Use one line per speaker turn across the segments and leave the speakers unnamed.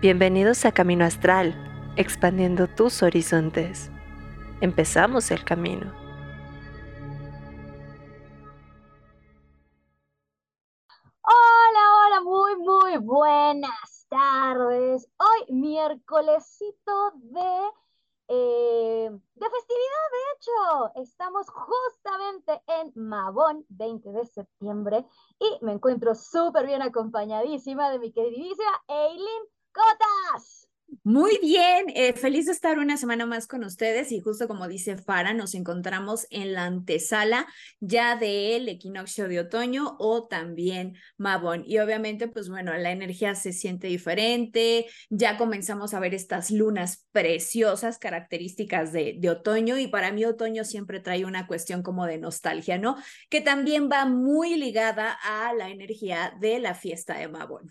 Bienvenidos a Camino Astral, expandiendo tus horizontes. Empezamos el camino.
Hola, hola, muy, muy buenas tardes. Hoy miércolesito de, eh, de festividad, de hecho. Estamos justamente en Mabón, 20 de septiembre, y me encuentro súper bien acompañadísima de mi queridísima Eileen
Muy bien, eh, feliz de estar una semana más con ustedes y justo como dice Fara, nos encontramos en la antesala ya del equinoccio de otoño o también Mabón. Y obviamente, pues bueno, la energía se siente diferente, ya comenzamos a ver estas lunas preciosas, características de, de otoño y para mí otoño siempre trae una cuestión como de nostalgia, ¿no? Que también va muy ligada a la energía de la fiesta de Mabón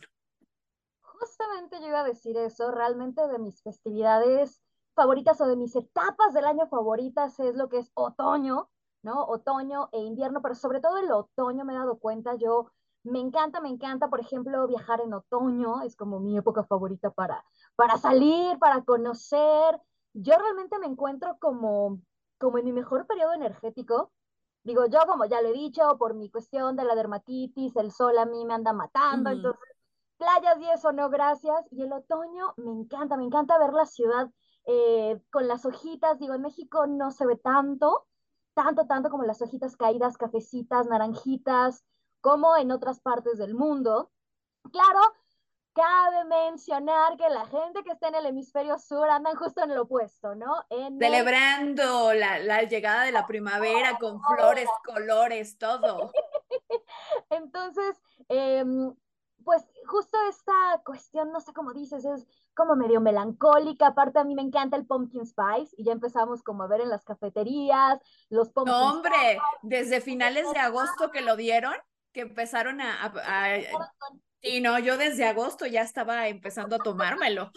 justamente yo iba a decir eso, realmente de mis festividades favoritas o de mis etapas del año favoritas es lo que es otoño, ¿no? Otoño e invierno, pero sobre todo el otoño me he dado cuenta, yo me encanta, me encanta, por ejemplo, viajar en otoño, es como mi época favorita para, para salir, para conocer. Yo realmente me encuentro como, como en mi mejor periodo energético. Digo, yo como ya lo he dicho, por mi cuestión de la dermatitis, el sol a mí me anda matando, entonces playas y eso, no, gracias. Y el otoño me encanta, me encanta ver la ciudad eh, con las hojitas. Digo, en México no se ve tanto, tanto, tanto como las hojitas caídas, cafecitas, naranjitas, como en otras partes del mundo. Claro, cabe mencionar que la gente que está en el hemisferio sur andan justo en el opuesto, ¿no?
Celebrando la, la, llegada de la primavera con flores, colores, todo.
Entonces, eh, pues justo esta cuestión, no sé cómo dices, es como medio melancólica. Aparte, a mí me encanta el pumpkin spice y ya empezamos como a ver en las cafeterías los pumpkin
No, hombre, desde finales de agosto que lo dieron, que empezaron a, a, Sí, no, yo desde agosto ya estaba empezando a tomármelo.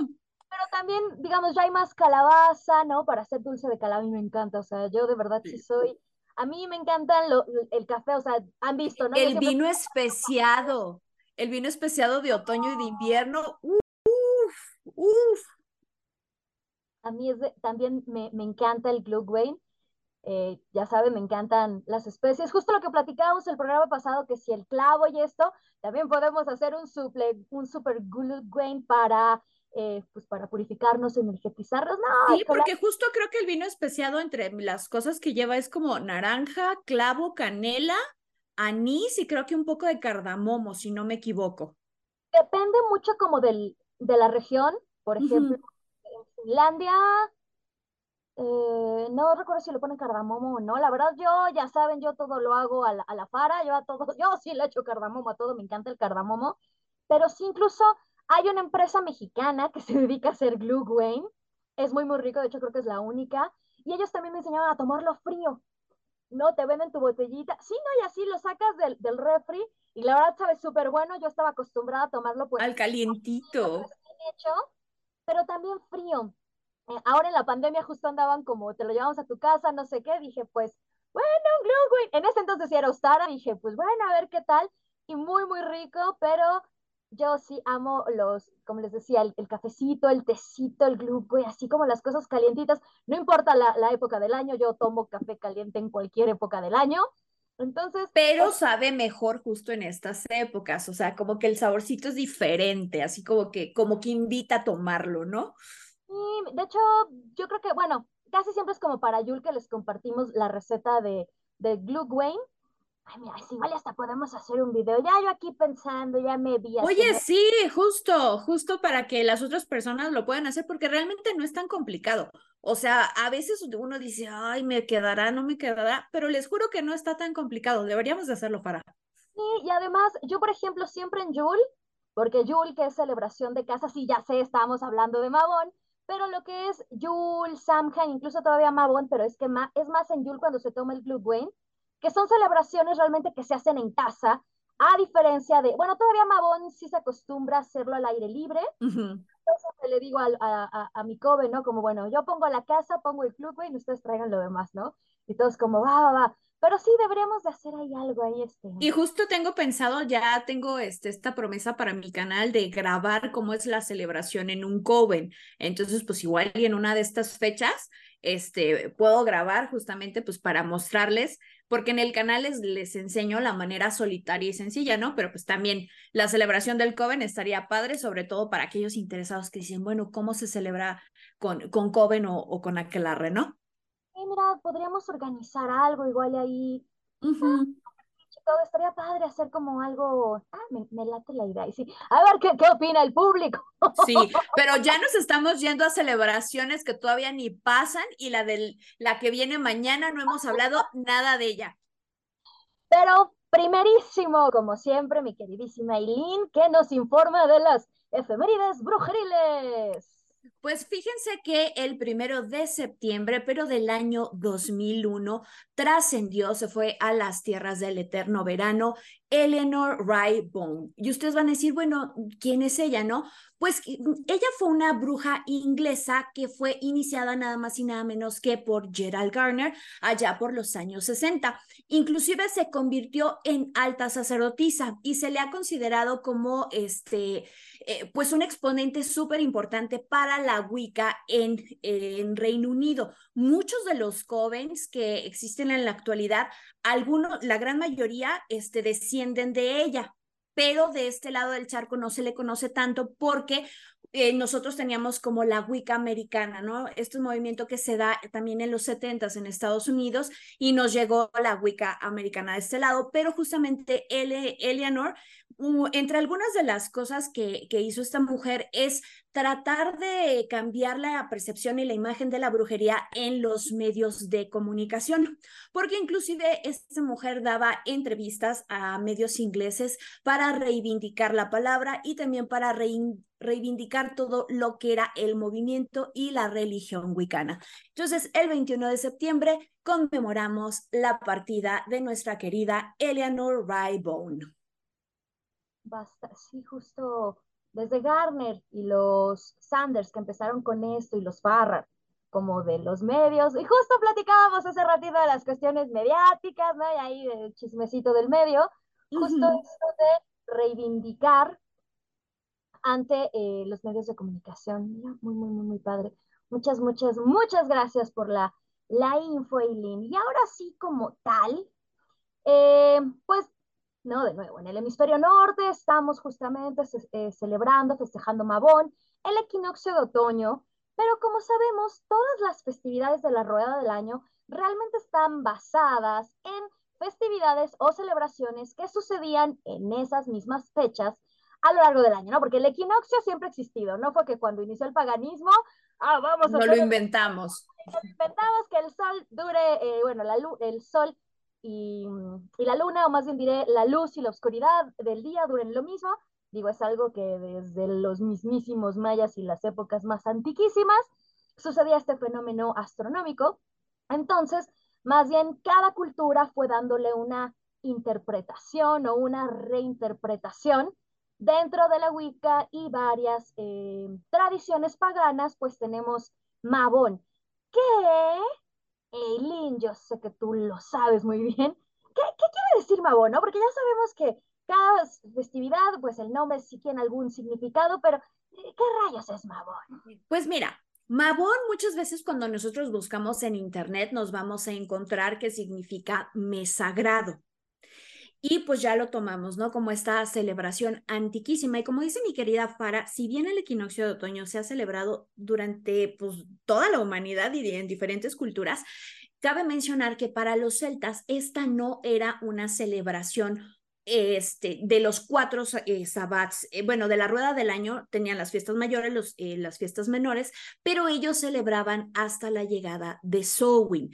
Pero también, digamos, ya hay más calabaza, ¿no? Para hacer dulce de calabaza, me encanta. O sea, yo de verdad sí, soy. A mí me encanta lo, el café, o sea, han visto, ¿no?
El vino especiado el vino especiado de otoño y de invierno. Uf, uf.
A mí es también me, me, encanta el Glühwein. Eh, ya saben, me encantan las especies. Justo lo que platicábamos el programa pasado, que si el clavo y esto, también podemos hacer un, suple, un super Glühwein para, eh, pues para purificarnos, energetizarnos. No,
sí, porque justo creo que el vino especiado entre las cosas que lleva es como naranja, clavo, canela anís y creo que un poco de cardamomo, si no me equivoco.
Depende mucho como del, de la región. Por ejemplo, en Finlandia, eh, no recuerdo si le ponen cardamomo o no. La verdad, yo, ya saben, yo todo lo hago a la, a la fara, yo a todo, yo sí le echo cardamomo a todo, me encanta el cardamomo. Pero sí, incluso hay una empresa mexicana que se dedica a hacer Glühwein. Es muy, muy rico, de hecho creo que es la única. Y ellos también me enseñaron a tomarlo frío no, te venden tu botellita. Sí, no, y así lo sacas del, del refri y la verdad sabe súper bueno. Yo estaba acostumbrada a tomarlo pues.
Al calientito.
Hecho, pero también frío. Eh, ahora en la pandemia justo andaban como, te lo llevamos a tu casa, no sé qué. Dije, pues, bueno, Glühwein. En ese entonces era Ostara. Dije, pues bueno, a ver qué tal. Y muy, muy rico, pero yo sí amo los, como les decía, el, cafecito, el tecito, el glúcido, así como las cosas calientitas. No importa la, la, época del año, yo tomo café caliente en cualquier época del año. Entonces.
Pero pues sabe mejor justo en estas épocas, o sea, como que el saborcito es diferente, así como que, como que invita a tomarlo, ¿no?
Sí, de hecho, yo creo que, bueno, casi siempre es como para Yul que les compartimos la receta de, de Glühwein, Ay, mira, si igual hasta podemos hacer un video. Ya yo aquí pensando, ya me vi.
Oye, sí, justo, justo para que las otras personas lo puedan hacer, porque realmente no es tan complicado. O sea, a veces uno dice, ay, me quedará, no me quedará, pero les juro que no está tan complicado. Deberíamos de hacerlo para.
Sí, y además, yo, por ejemplo, siempre en Yul, porque Yul, que es celebración de casa, sí, ya sé, estábamos hablando de Mabón, pero lo que es Yul, Samhain, incluso todavía Mabón, pero es que es más en Yul cuando se toma el Glühwein, que son celebraciones realmente que se hacen en casa, a diferencia de, bueno, todavía Mabón sí se acostumbra a hacerlo al aire libre. Entonces le digo a, a, a, mi cobe, ¿no? Como, bueno, yo pongo la casa, pongo el club, y ustedes traigan lo demás, ¿no? Y todos como, va, va, va. pero sí deberíamos de hacer ahí algo ahí este.
Y justo tengo pensado, ya tengo este, esta promesa para mi canal de grabar cómo es la celebración en un coven. Entonces, pues igual y en una de estas fechas, este, puedo grabar justamente pues para mostrarles, porque en el canal les, les enseño la manera solitaria y sencilla, ¿no? Pero pues también la celebración del coven estaría padre, sobre todo para aquellos interesados que dicen, bueno, ¿cómo se celebra con, con coven o, o con aquelarre, ¿no?
mira, podríamos organizar algo igual ahí. Todo estaría padre hacer como algo, ah, me, late la idea. Y sí, a ver qué, qué opina el público.
Sí, pero ya nos estamos yendo a celebraciones que todavía ni pasan y la del la que viene mañana no hemos hablado nada de ella.
Pero primerísimo, como siempre, mi queridísima Eileen, que nos informa de las efemérides brujeriles.
Pues fíjense que el primero de septiembre, pero del año 2001, trascendió, se fue a las tierras del eterno verano, Eleanor Bone. Y ustedes van a decir, bueno, ¿quién es ella, no? Pues ella fue una bruja inglesa que fue iniciada nada más y nada menos que por Gerald Garner allá por los años 60. Inclusive se convirtió en alta sacerdotisa y se le ha considerado como este eh, pues un exponente súper importante para la Wicca en, en, Reino Unido. Muchos de los covens que existen en la actualidad, algunos, la gran mayoría, este, descienden de ella, pero de este lado del charco no se le conoce tanto porque eh, nosotros teníamos como la Wicca americana, ¿no? Este movimiento que se da también en los 70 en Estados Unidos y nos llegó la Wicca americana de este lado, pero justamente Eleanor, entre algunas de las cosas que, que hizo esta mujer es tratar de cambiar la percepción y la imagen de la brujería en los medios de comunicación, porque inclusive esta mujer daba entrevistas a medios ingleses para reivindicar la palabra y también para reivindicar todo lo que era el movimiento y la religión wicana. Entonces, el 21 de septiembre conmemoramos la partida de nuestra querida Eleanor Rybone.
Sí, justo desde Garner y los Sanders que empezaron con esto y los Farrar como de los medios, y justo platicábamos hace ratito de las cuestiones mediáticas, ¿no? Y ahí el chismecito del medio, justo esto de reivindicar ante eh, los medios de comunicación. muy, muy, muy, muy padre. Muchas, muchas, muchas gracias por la, la info, Eileen. Y ahora sí, como tal, eh, pues ¿no? De nuevo, en el hemisferio norte estamos justamente eh, celebrando, festejando Mabón, el equinoccio de otoño, pero como sabemos, todas las festividades de la rueda del año realmente están basadas en festividades o celebraciones que sucedían en esas mismas fechas a lo largo del año, ¿no? Porque el equinoccio siempre ha existido, no fue que cuando inició el paganismo, ah, vamos
a... No lo inventamos.
Lo inventamos que el sol dure, eh, bueno, la, el sol y, la luna, o más bien diré, la luz y la oscuridad del día duren lo mismo. Digo, es algo que desde los mismísimos mayas y las épocas más antiquísimas sucedía este fenómeno astronómico. Entonces, más bien cada cultura fue dándole una interpretación o una reinterpretación dentro de la Wicca y varias eh, tradiciones paganas, pues tenemos Mabón, que Eileen, yo sé que tú lo sabes muy bien. ¿Qué, quiere decir Mabón, no? Porque ya sabemos que cada festividad, pues el nombre sí tiene algún significado, pero ¿qué rayos es Mabón?
Pues mira, Mabón muchas veces cuando nosotros buscamos en internet nos vamos a encontrar que significa mesagrado. Y pues ya lo tomamos, ¿no? Como esta celebración antiquísima. Y como dice mi querida Fara, si bien el equinoccio de otoño se ha celebrado durante pues, toda la humanidad y en diferentes culturas, cabe mencionar que para los celtas esta no era una celebración este, de los cuatro eh, sabbats, eh, bueno, de la rueda del año tenían las fiestas mayores, los, eh, las fiestas menores, pero ellos celebraban hasta la llegada de Samhain.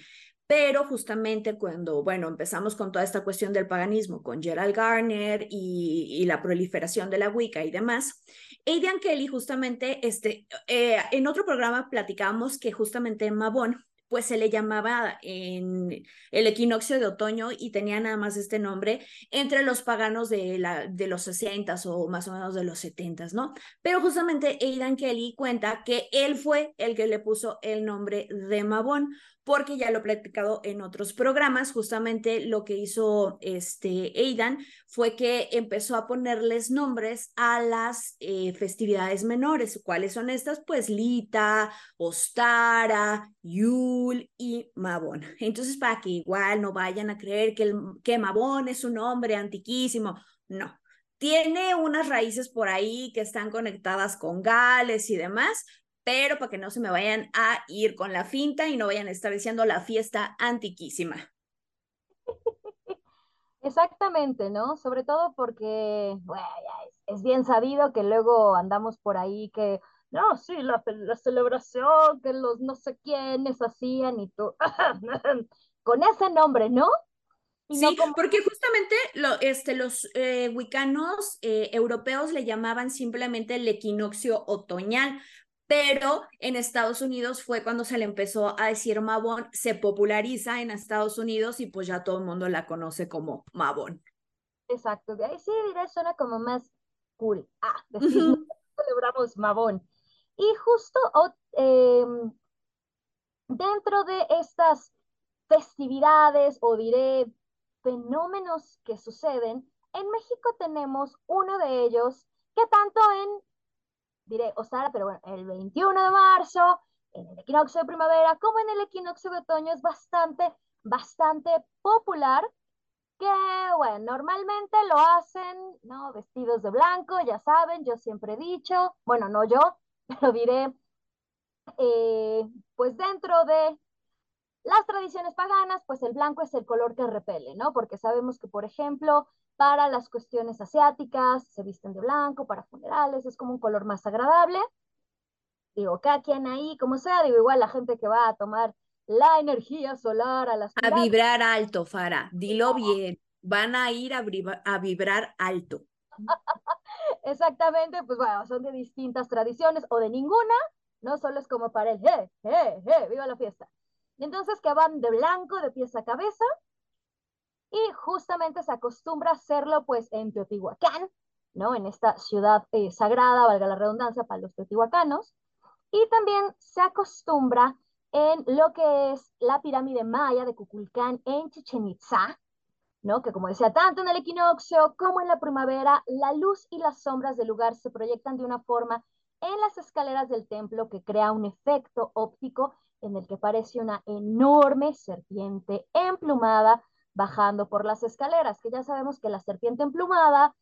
Pero justamente cuando, bueno, empezamos con toda esta cuestión del paganismo, con Gerald Garner y, la proliferación de la Wicca y demás, Aidan Kelly justamente, este, eh, en otro programa platicábamos que justamente en Mabón, pues se le llamaba en el equinoccio de otoño y tenía nada más este nombre entre los paganos de, la, de los 60 o más o menos de los 70, ¿no? Pero justamente Aidan Kelly cuenta que él fue el que le puso el nombre de Mabón, porque ya lo he platicado en otros programas, justamente lo que hizo este Aidan fue que empezó a ponerles nombres a las eh, festividades menores. ¿Cuáles son estas? Pues Lita, Ostara, Yul y Mabón. Entonces, para que igual no vayan a creer que, el, que Mabón es un nombre antiquísimo, no. Tiene unas raíces por ahí que están conectadas con Gales y demás, pero para que no se me vayan a ir con la finta y no vayan a estar diciendo la fiesta antiquísima.
Exactamente, ¿no? Sobre todo porque, bueno, es, bien sabido que luego andamos por ahí que, no, sí, la, la celebración que los no sé quiénes hacían y tú, con ese nombre, ¿no?
sí, porque justamente lo, este, los eh, wicanos eh, europeos le llamaban simplemente el equinoccio otoñal, pero en Estados Unidos fue cuando se le empezó a decir Mabón, se populariza en Estados Unidos y pues ya todo el mundo la conoce como Mabón.
Exacto, de ahí sí diré, suena como más cool. Ah, decimos, celebramos Mabón. Y justo em, dentro de estas festividades o diré fenómenos que suceden, en México tenemos uno de ellos que tanto en diré Osara, pero bueno, el 21 de marzo, en el equinoccio de primavera, como en el equinoccio de otoño, es bastante, bastante popular, que bueno, normalmente lo hacen, ¿no? Vestidos de blanco, ya saben, yo siempre he dicho, bueno, no yo, pero diré, eh, pues dentro de las tradiciones paganas, pues el blanco es el color que repele, ¿no? Porque sabemos que, por ejemplo, para las cuestiones asiáticas, se visten de blanco, para funerales, es como un color más agradable. Digo, cada quien ahí, como sea, digo, igual la gente que va a tomar la energía solar a las...
A vibrar alto, Fara, dilo bien, van a ir a, a vibrar alto.
Exactamente, pues bueno, son de distintas tradiciones o de ninguna, no solo es como para el, ¡eh, eh, eh, viva la fiesta! Y entonces que van de blanco de pies a cabeza, y justamente se acostumbra a hacerlo pues en Teotihuacán, ¿no? En esta ciudad eh, sagrada, valga la redundancia, para los teotihuacanos. Y también se acostumbra en lo que es la pirámide maya de Cuculcán en Chichen Itza, ¿no? Que como decía, tanto en el equinoccio como en la primavera, la luz y las sombras del lugar se proyectan de una forma en las escaleras del templo que crea un efecto óptico en el que parece una enorme serpiente emplumada bajando por las escaleras, que ya sabemos que la serpiente emplumada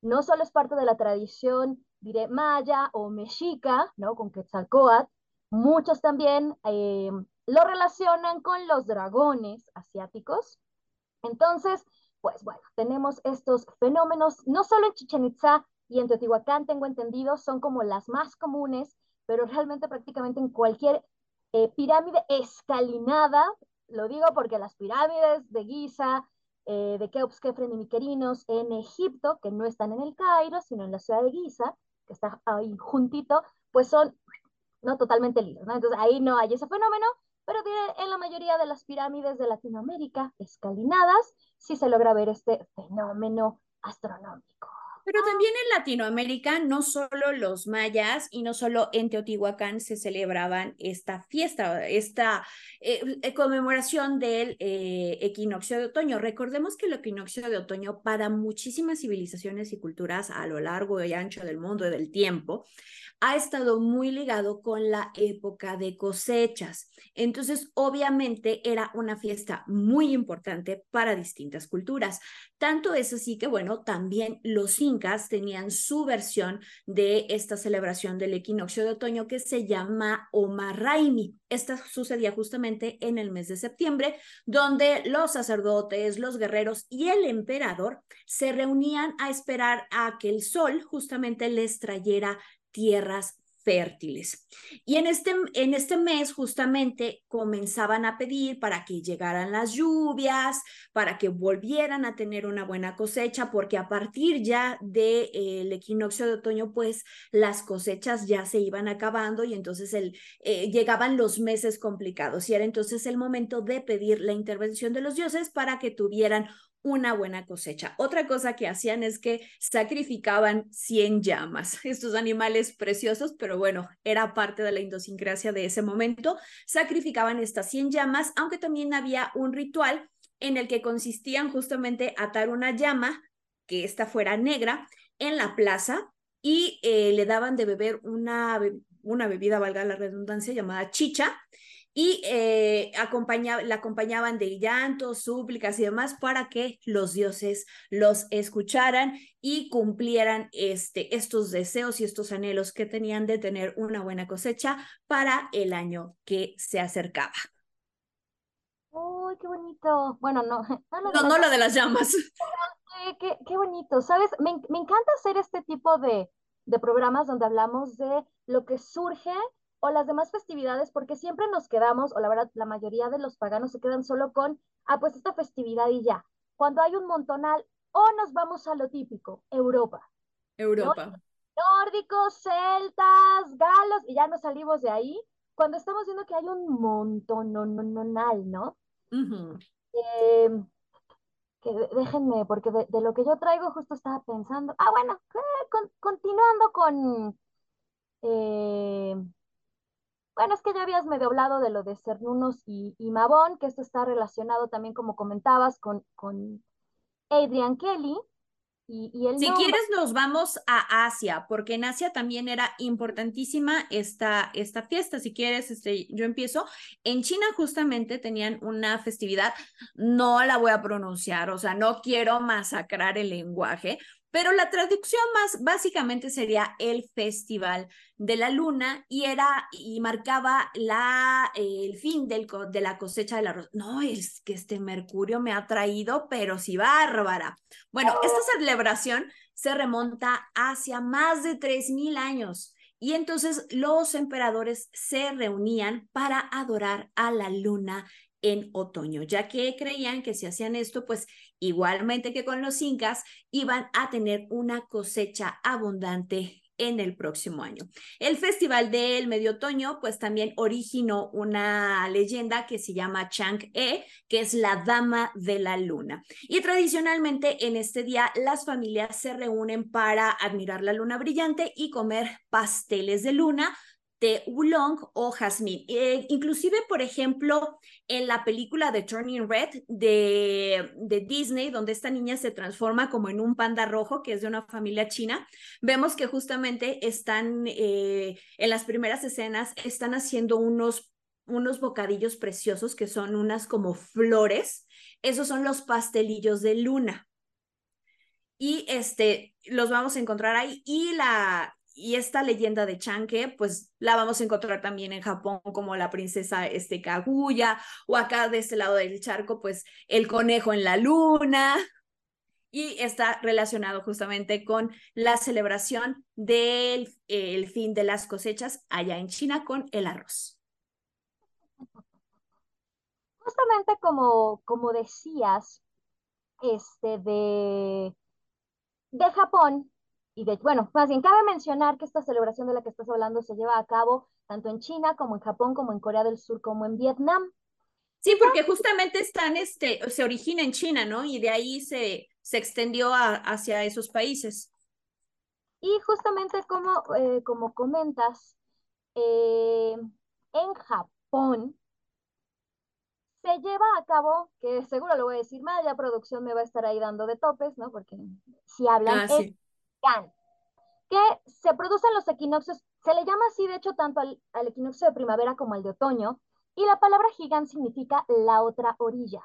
no solo es parte de la tradición, diré, maya o mexica, ¿no? Con Quetzalcoatl, muchos también eh, lo relacionan con los dragones asiáticos. Entonces, pues bueno, tenemos estos fenómenos, no solo en Chichen Itza y en Teotihuacán, tengo entendido, son como las más comunes, pero realmente prácticamente en cualquier eh, pirámide escalinada lo digo porque las pirámides de Giza, eh, de Keops, Kefren y Miquerinos en Egipto, que no están en el Cairo, sino en la ciudad de Giza, que está ahí juntito, pues son no totalmente libres, ¿no? Entonces ahí no hay ese fenómeno, pero en la mayoría de las pirámides de Latinoamérica escalinadas sí se logra ver este fenómeno astronómico.
Pero también en Latinoamérica, no solo los mayas y no solo en Teotihuacán se celebraban esta fiesta, esta eh, eh, conmemoración del eh, equinoccio de otoño. Recordemos que el equinoccio de otoño para muchísimas civilizaciones y culturas a lo largo y ancho del mundo y del tiempo ha estado muy ligado con la época de cosechas. Entonces, obviamente era una fiesta muy importante para distintas culturas. Tanto es así que, bueno, también los incas tenían su versión de esta celebración del equinoccio de otoño que se llama Omarraimi. Esta sucedía justamente en el mes de septiembre, donde los sacerdotes, los guerreros y el emperador se reunían a esperar a que el sol justamente les trayera tierras fértiles. Y en este, en este mes justamente comenzaban a pedir para que llegaran las lluvias, para que volvieran a tener una buena cosecha, porque a partir ya del de, equinoccio de otoño, pues las cosechas ya se iban acabando y entonces el, eh, llegaban los meses complicados y era entonces el momento de pedir la intervención de los dioses para que tuvieran una buena cosecha. Otra cosa que hacían es que sacrificaban 100 llamas, estos animales preciosos, pero bueno, era parte de la idiosincrasia de ese momento. Sacrificaban estas 100 llamas, aunque también había un ritual en el que consistían justamente atar una llama, que esta fuera negra, en la plaza y eh, le daban de beber una, una bebida, valga la redundancia, llamada chicha, y eh, la acompañaban de llantos, súplicas y demás para que los dioses los escucharan y cumplieran este, estos deseos y estos anhelos que tenían de tener una buena cosecha para el año que se acercaba.
¡Uy, qué bonito! Bueno, no.
No, no, lo de las llamas.
Qué, qué, bonito, ¿sabes? Me, me, encanta hacer este tipo de, de programas donde hablamos de lo que surge o las demás festividades, porque siempre nos quedamos, o la verdad, la mayoría de los paganos se quedan solo con, ah, pues esta festividad y ya. Cuando hay un montonal, o nos vamos a lo típico, Europa.
Europa.
Nórdicos, celtas, galos, y ya nos salimos de ahí, cuando estamos viendo que hay un montón, no. Em, que déjenme, porque de, lo que yo traigo justo estaba pensando, ah, bueno, continuando con, eh, bueno, es que ya habías medio hablado de lo de Cernunos y, y Mabón, que esto está relacionado también, como comentabas, con, con Adrian Kelly. Y, y
si quieres, nos vamos a Asia, porque en Asia también era importantísima esta, esta fiesta. Si quieres, este, yo empiezo. En China justamente tenían una festividad, no la voy a pronunciar, o sea, no quiero masacrar el lenguaje, pero la traducción más básicamente sería el Festival de la Luna y era y marcaba la, el fin del, de la cosecha del arroz. No, es que este Mercurio me ha traído, pero sí bárbara. Bueno, esta celebración se remonta hacia más de 3.000 años. Y entonces los emperadores se reunían para adorar a la luna en otoño, ya que creían que si hacían esto, pues igualmente que con los incas, iban a tener una cosecha abundante en el próximo año. El Festival del Medio Otoño, pues también originó una leyenda que se llama Chang-e, que es la Dama de la Luna. Y tradicionalmente en este día las familias se reúnen para admirar la luna brillante y comer pasteles de luna, de oolong o jazmín. Eh, inclusive, por ejemplo, en la película de Turning Red de, de, Disney, donde esta niña se transforma como en un panda rojo, que es de una familia china, vemos que justamente están eh, en las primeras escenas, están haciendo unos, unos bocadillos preciosos que son unas como flores. Esos son los pastelillos de luna. Y este, los vamos a encontrar ahí. Y la, y esta leyenda de Chanke, pues la vamos a encontrar también en Japón como la princesa este, Kaguya, o acá de este lado del charco, pues el conejo en la luna. Y está relacionado justamente con la celebración del el fin de las cosechas allá en China con el arroz.
Justamente como, como decías, este de, de Japón, y de, bueno, más bien cabe mencionar que esta celebración de la que estás hablando se lleva a cabo tanto en China como en Japón, como en Corea del Sur, como en Vietnam.
Sí, porque justamente están, este, se origina en China, ¿no? Y de ahí se, se extendió hacia esos países.
Y justamente como, eh, como comentas, eh, en Japón se lleva a cabo, que seguro lo voy a decir mal, ya producción me va a estar ahí dando de topes, ¿no? Porque si hablan ah, que se producen los equinoccios, se le llama así de hecho tanto al, equinoccio de primavera como al de otoño, y la palabra gigante significa la otra orilla,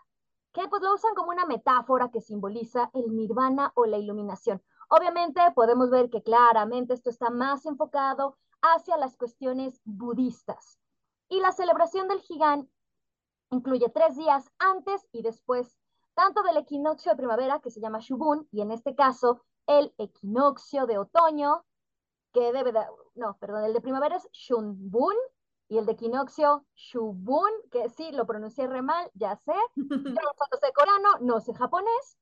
que pues lo usan como una metáfora que simboliza el nirvana o la iluminación. Obviamente podemos ver que claramente esto está más enfocado hacia las cuestiones budistas. Y la celebración del gigante incluye tres días antes y después, tanto del equinoccio de primavera, que se llama Shubun, y en este caso el equinoccio de otoño, que debe de, no, perdón, el de primavera es Shunbun y el de equinoccio Shubun, que sí, lo pronuncié re mal, ya sé, yo no sé coreano, no sé japonés,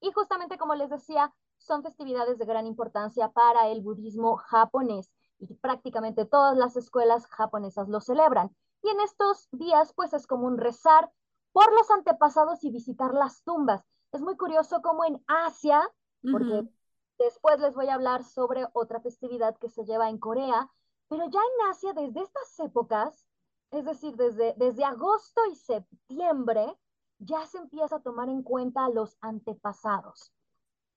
y justamente como les decía, son festividades de gran importancia para el budismo japonés y prácticamente todas las escuelas japonesas lo celebran. Y en estos días, pues es común rezar por los antepasados y visitar las tumbas. Es muy curioso cómo en Asia, porque después les voy a hablar sobre otra festividad que se lleva en Corea, pero ya en Asia desde estas épocas, es decir, desde, desde agosto y septiembre, ya se empieza a tomar en cuenta a los antepasados.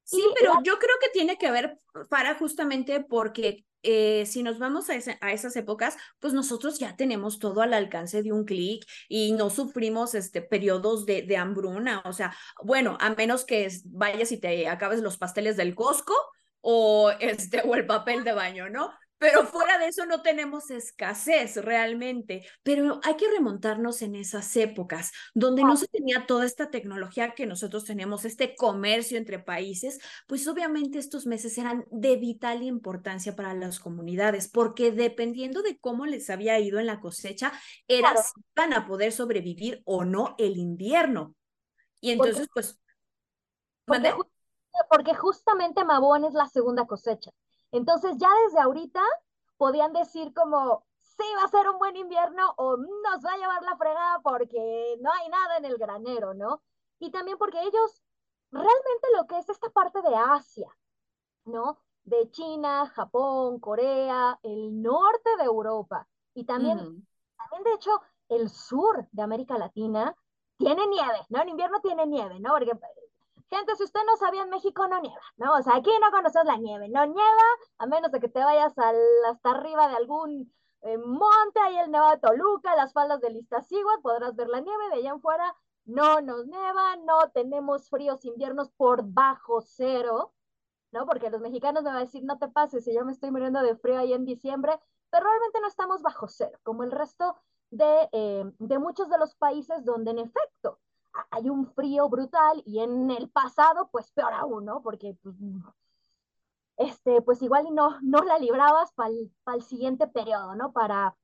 Sí, pero yo creo que tiene que ver para justamente porque eh, si nos vamos a, a, esas épocas, pues nosotros ya tenemos todo al alcance de un clic y no sufrimos este, periodos de, de, hambruna. O sea, bueno, a menos que vayas y te acabes los pasteles del Costco o, este, o el papel de baño, ¿no? Pero fuera de eso no tenemos escasez realmente, pero hay que remontarnos en esas épocas donde no se tenía toda esta tecnología que nosotros tenemos, este comercio entre países, pues obviamente estos meses eran de vital importancia para las comunidades, porque dependiendo de cómo les había ido en la cosecha, era si van a poder sobrevivir o no el invierno. Y entonces, pues...
Porque, porque justamente Mabón es la segunda cosecha. Entonces ya desde ahorita podían decir como, sí, va a ser un buen invierno o nos va a llevar la fregada porque no hay nada en el granero, ¿no? Y también porque ellos, realmente lo que es esta parte de Asia, ¿no? De China, Japón, Corea, el norte de Europa y también, también de hecho, el sur de América Latina tiene nieve, ¿no? En invierno tiene nieve, ¿no? Porque Gente, si usted no sabía, en México no nieva, ¿no? O sea, aquí no conoces la nieve, no nieva, a menos de que te vayas al, hasta arriba de algún eh, monte, ahí el Nevado de Toluca, las faldas del Iztaccíhuatl, podrás ver la nieve, de allá en fuera no nos nieva, no tenemos fríos inviernos por bajo cero, ¿no? Porque los mexicanos me van a decir, no te pases, si yo me estoy muriendo de frío ahí en diciembre, pero realmente no estamos bajo cero, como el resto de, eh, de muchos de los países donde en efecto hay un frío brutal y en el pasado, pues peor aún, ¿no? Porque, pues, este, pues igual no, no la librabas para el siguiente periodo, ¿no? Para,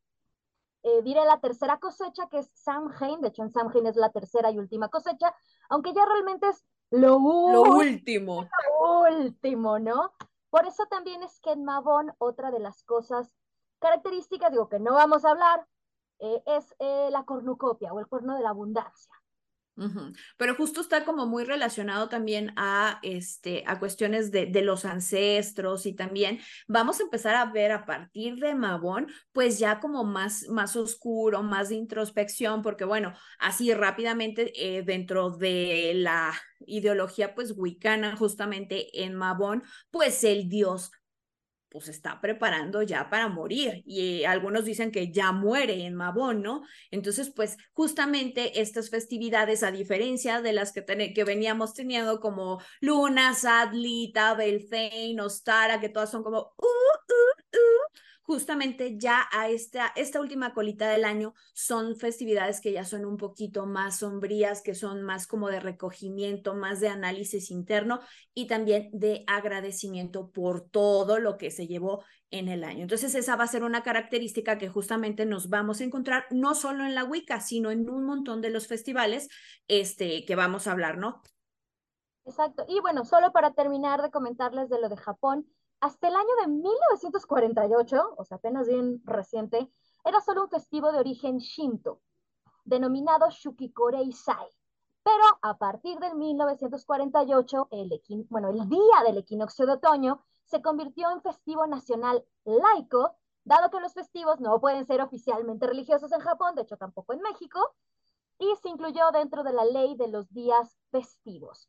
eh, diré, la tercera cosecha, que es Samhain, de hecho en Samhain es la tercera y última cosecha, aunque ya realmente es lo,
último.
Lo último, ¿no? Por eso también es que en Mabón, otra de las cosas características, digo que no vamos a hablar, eh, es eh, la cornucopia o el cuerno de la abundancia.
Pero justo está como muy relacionado también a, este, a cuestiones de, de, los ancestros y también vamos a empezar a ver a partir de Mabón, pues ya como más, más oscuro, más de introspección, porque bueno, así rápidamente eh, dentro de la ideología pues wicana justamente en Mabón, pues el dios pues está preparando ya para morir y algunos dicen que ya muere en Mabón, ¿no? Entonces, pues justamente estas festividades, a diferencia de las que, que veníamos teniendo como Luna, Sadlita, Beltane, Ostara, que todas son como, uh, uh, uh, justamente ya a esta, esta última colita del año son festividades que ya son un poquito más sombrías, que son más como de recogimiento, más de análisis interno y también de agradecimiento por todo lo que se llevó en el año. Entonces esa va a ser una característica que justamente nos vamos a encontrar no solo en la Wicca, sino en un montón de los festivales este, que vamos a hablar, ¿no?
Exacto. Y bueno, solo para terminar de comentarles de lo de Japón, hasta el año de 1948, o sea, apenas bien reciente, era solo un festivo de origen Shinto, denominado Shukikorei Sai. Pero a partir del 1948, el, bueno, el día del equinoccio de otoño se convirtió en festivo nacional laico, dado que los festivos no pueden ser oficialmente religiosos en Japón, de hecho tampoco en México, y se incluyó dentro de la ley de los días festivos.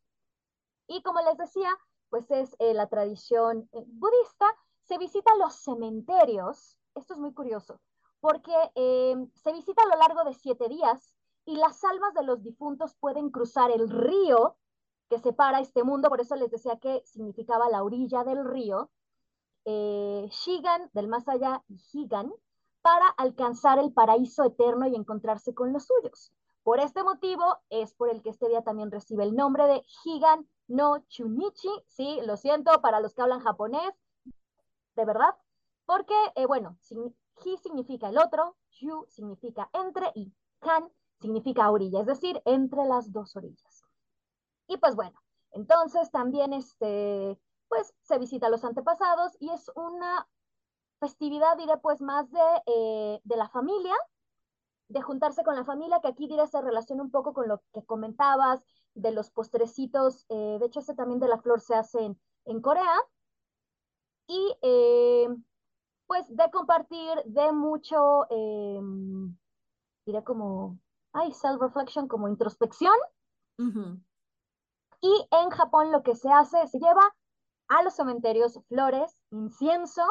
Y como les decía, pues es eh, la tradición eh, budista, se visita los cementerios, esto es muy curioso, porque em, se visita a lo largo de siete días y las almas de los difuntos pueden cruzar el río que separa este mundo, por eso les decía que significaba la orilla del río, eh, Shigan, del más allá, y Higan, para alcanzar el paraíso eterno y encontrarse con los suyos. Por este motivo es por el que este día también recibe el nombre de Higan no Chunichi, sí, lo siento para los que hablan japonés, de verdad, porque, eh, bueno, Hi significa el otro, Yu significa entre y Han significa orilla, es decir, entre las dos orillas. Y pues bueno, entonces también este, pues se visita a los antepasados y es una festividad, diré pues más de, eh, de la familia, de juntarse con la familia, que aquí diré se relaciona un poco con lo que comentabas, de los postrecitos, eh, de hecho este también de la flor se hace en, Corea, y eh, pues de compartir, de mucho, eh, diré como, ay, self-reflection, como introspección. Y en Japón lo que se hace, se lleva a los cementerios flores, incienso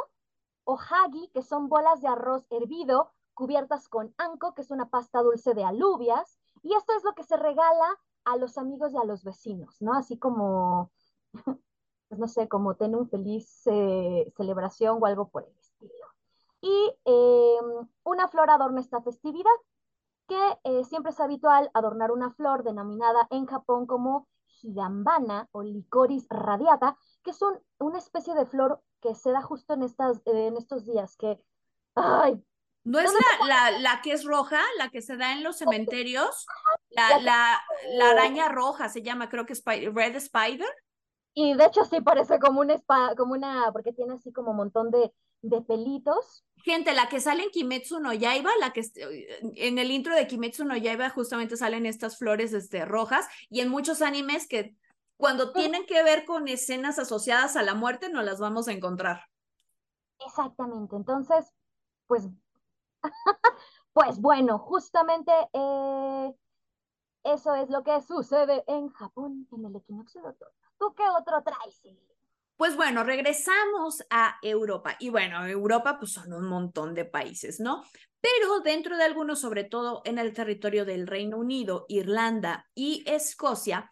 o hagi, que son bolas de arroz hervido cubiertas con anko, que es una pasta dulce de alubias, y esto es lo que se regala a los amigos y a los vecinos, ¿no? Así como, pues no sé, como tener un feliz eh, celebración o algo por el estilo. Y em, una flor adorna esta festividad, que eh, siempre es habitual adornar una flor denominada en Japón como higambana o licoris radiata, que es una especie de flor que se da justo en, estas, en estos días, que, ay,
¿No es la, la, la, que es roja, la que se da en los cementerios? La, la, la araña roja se llama, creo que es Red Spider.
Y de hecho sí parece como una, como una porque tiene así como un montón de, de pelitos.
Gente, la que sale en Kimetsu no Yaiba, la que en el intro de Kimetsu no Yaiba justamente salen estas flores este, rojas y en muchos animes que cuando tienen que ver con escenas asociadas a la muerte no las vamos a encontrar.
Exactamente, entonces, pues pues bueno, justamente eh, eso es lo que sucede en Japón en el equinoccio de otoño. ¿Tú qué otro traes?
Pues bueno, regresamos a Europa. Y bueno, Europa pues son un montón de países, ¿no? Pero dentro de algunos, sobre todo en el territorio del Reino Unido, Irlanda y Escocia,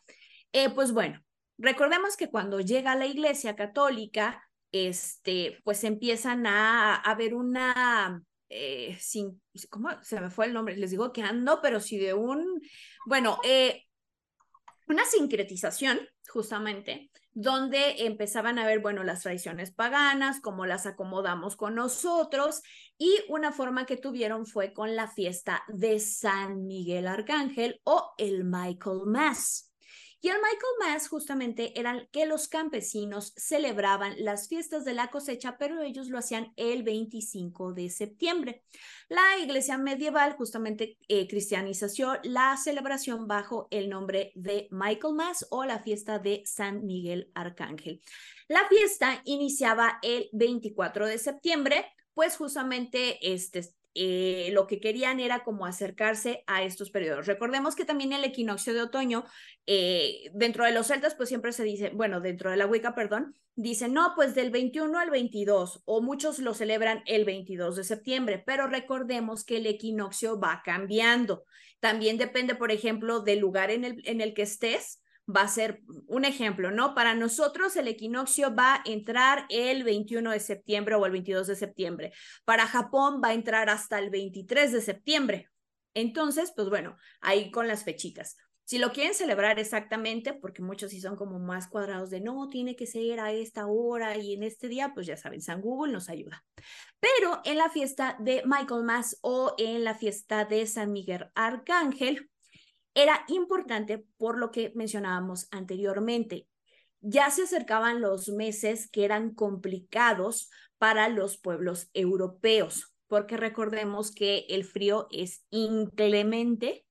eh, pues bueno, recordemos que cuando llega la Iglesia Católica, este, pues empiezan a haber una eh, sin, ¿cómo se me fue el nombre? Les digo que ando, pero sí de un, bueno, eh, una sincretización, justamente, donde empezaban a ver, bueno, las tradiciones paganas, cómo las acomodamos con nosotros, y una forma que tuvieron fue con la fiesta de San Miguel Arcángel o el Michael Mass. Y el Michael Mass justamente era que los campesinos celebraban las fiestas de la cosecha, pero ellos lo hacían el 25 de septiembre. La iglesia medieval justamente eh, cristianizó la celebración bajo el nombre de Michael Mass o la fiesta de San Miguel Arcángel. La fiesta iniciaba el 24 de septiembre, pues justamente este, eh, lo que querían era como acercarse a estos periodos. Recordemos que también el equinoccio de otoño, eh, dentro de los celtas, pues siempre se dice, bueno, dentro de la Wicca, perdón, dicen, no, pues del 21 al 22, o muchos lo celebran el 22 de septiembre, pero recordemos que el equinoccio va cambiando. También depende, por ejemplo, del lugar en el, en el que estés va a ser un ejemplo, ¿no? Para nosotros el equinoccio va a entrar el 21 de septiembre o el 22 de septiembre. Para Japón va a entrar hasta el 23 de septiembre. Entonces, pues bueno, ahí con las fechitas. Si lo quieren celebrar exactamente, porque muchos sí son como más cuadrados de no, tiene que ser a esta hora y en este día, pues ya saben, San Google nos ayuda. Pero en la fiesta de Michael Mass o en la fiesta de San Miguel Arcángel, era importante por lo que mencionábamos anteriormente. Ya se acercaban los meses que eran complicados para los pueblos europeos, porque recordemos que el frío es inclemente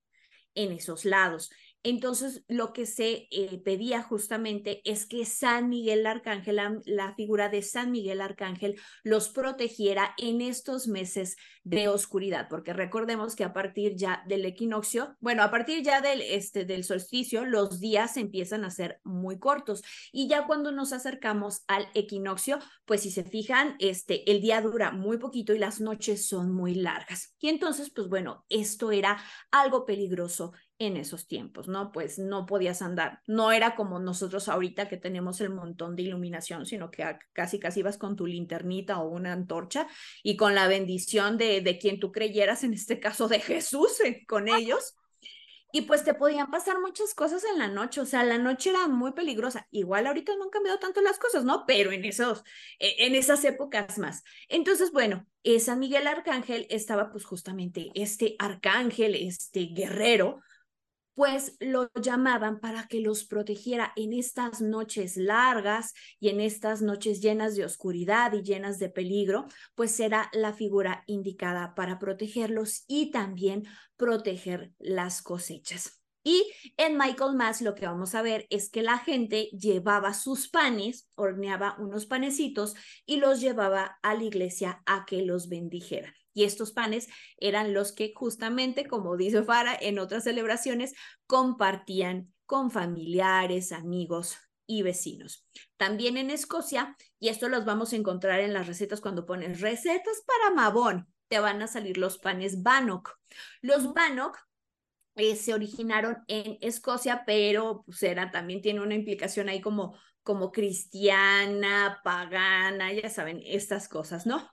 en esos lados. Entonces, lo que se eh, pedía justamente es que San Miguel Arcángel, la, figura de San Miguel Arcángel, los protegiera en estos meses de oscuridad, porque recordemos que a partir ya del equinoccio, bueno, a partir ya del, este, del solsticio, los días empiezan a ser muy cortos. Y ya cuando nos acercamos al equinoccio, pues si se fijan, este, el día dura muy poquito y las noches son muy largas. Y entonces, pues bueno, esto era algo peligroso en esos tiempos, ¿no? Pues no podías andar. No era como nosotros ahorita que tenemos el montón de iluminación, sino que casi casi ibas con tu linternita o una antorcha y con la bendición de, de quien tú creyeras, en este caso de Jesús, eh, con ellos. Y pues te podían pasar muchas cosas en la noche, o sea, la noche era muy peligrosa. Igual ahorita no han cambiado tanto las cosas, ¿no? Pero en esos, e, en esas épocas más. Entonces, bueno, San Miguel Arcángel estaba pues justamente este arcángel, este guerrero, pues lo llamaban para que los protegiera en estas noches largas y en estas noches llenas de oscuridad y llenas de peligro, pues era la figura indicada para protegerlos y también proteger las cosechas. Y en Michael Mass lo que vamos a ver es que la gente llevaba sus panes, horneaba unos panecitos y los llevaba a la iglesia a que los bendijeran. Y estos panes eran los que justamente, como dice Fara, en otras celebraciones compartían con familiares, amigos y vecinos. También en Escocia, y esto los vamos a encontrar en las recetas cuando pones recetas para Mabón, te van a salir los panes Bannock. Los Bannock eh, se originaron en Escocia, pero pues era, también tiene una implicación ahí como, como cristiana, pagana, ya saben, estas cosas, ¿no?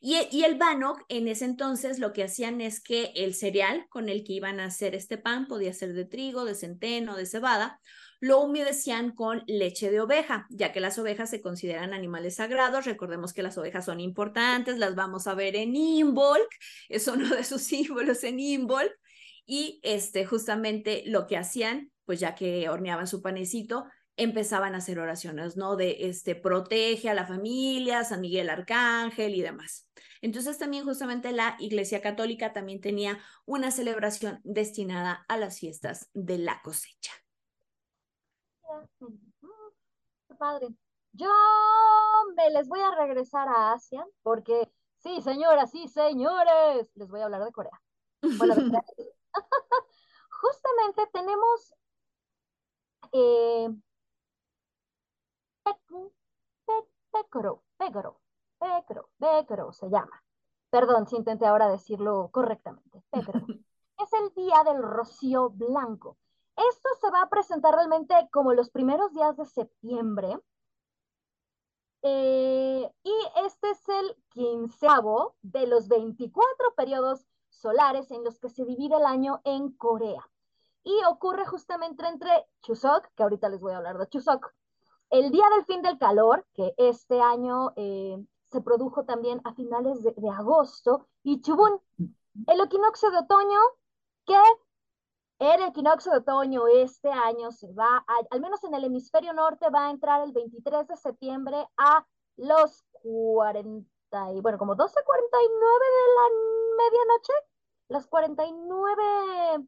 Y, y, el Bannock, en ese entonces, lo que hacían es que el cereal con el que iban a hacer este pan podía ser de trigo, de centeno, de cebada, lo humedecían con leche de oveja, ya que las ovejas se consideran animales sagrados. Recordemos que las ovejas son importantes, las vamos a ver en Imbolc, es uno de sus símbolos en Imbolc. Y este, justamente lo que hacían, pues ya que horneaban su panecito, empezaban a hacer oraciones, ¿no? De este, protege a la familia, San Miguel Arcángel y demás. Entonces también justamente la Iglesia Católica también tenía una celebración destinada a las fiestas de la cosecha.
Qué padre. Yo me les voy a regresar a Asia porque sí, señoras, sí, señores, les voy a hablar de Corea. Bueno, justamente tenemos eh, Pecoro, Pecoro, Pecoro, Pecoro se llama. Perdón si intenté ahora decirlo correctamente. Pecoro. es el día del rocío blanco. Esto se va a presentar realmente como los primeros días de septiembre. Eh, y este es el quinceavo de los 24 periodos solares en los que se divide el año en Corea. Y ocurre justamente entre Chuseok, que ahorita les voy a hablar de Chuseok, el día del fin del calor, que este año eh, se produjo también a finales de, agosto, y Chubun, el equinoccio de otoño, que el equinoccio de otoño este año se va, al menos en el hemisferio norte, va a entrar el 23 de septiembre a los 40, y, bueno, como 12.49 de la medianoche, las 49,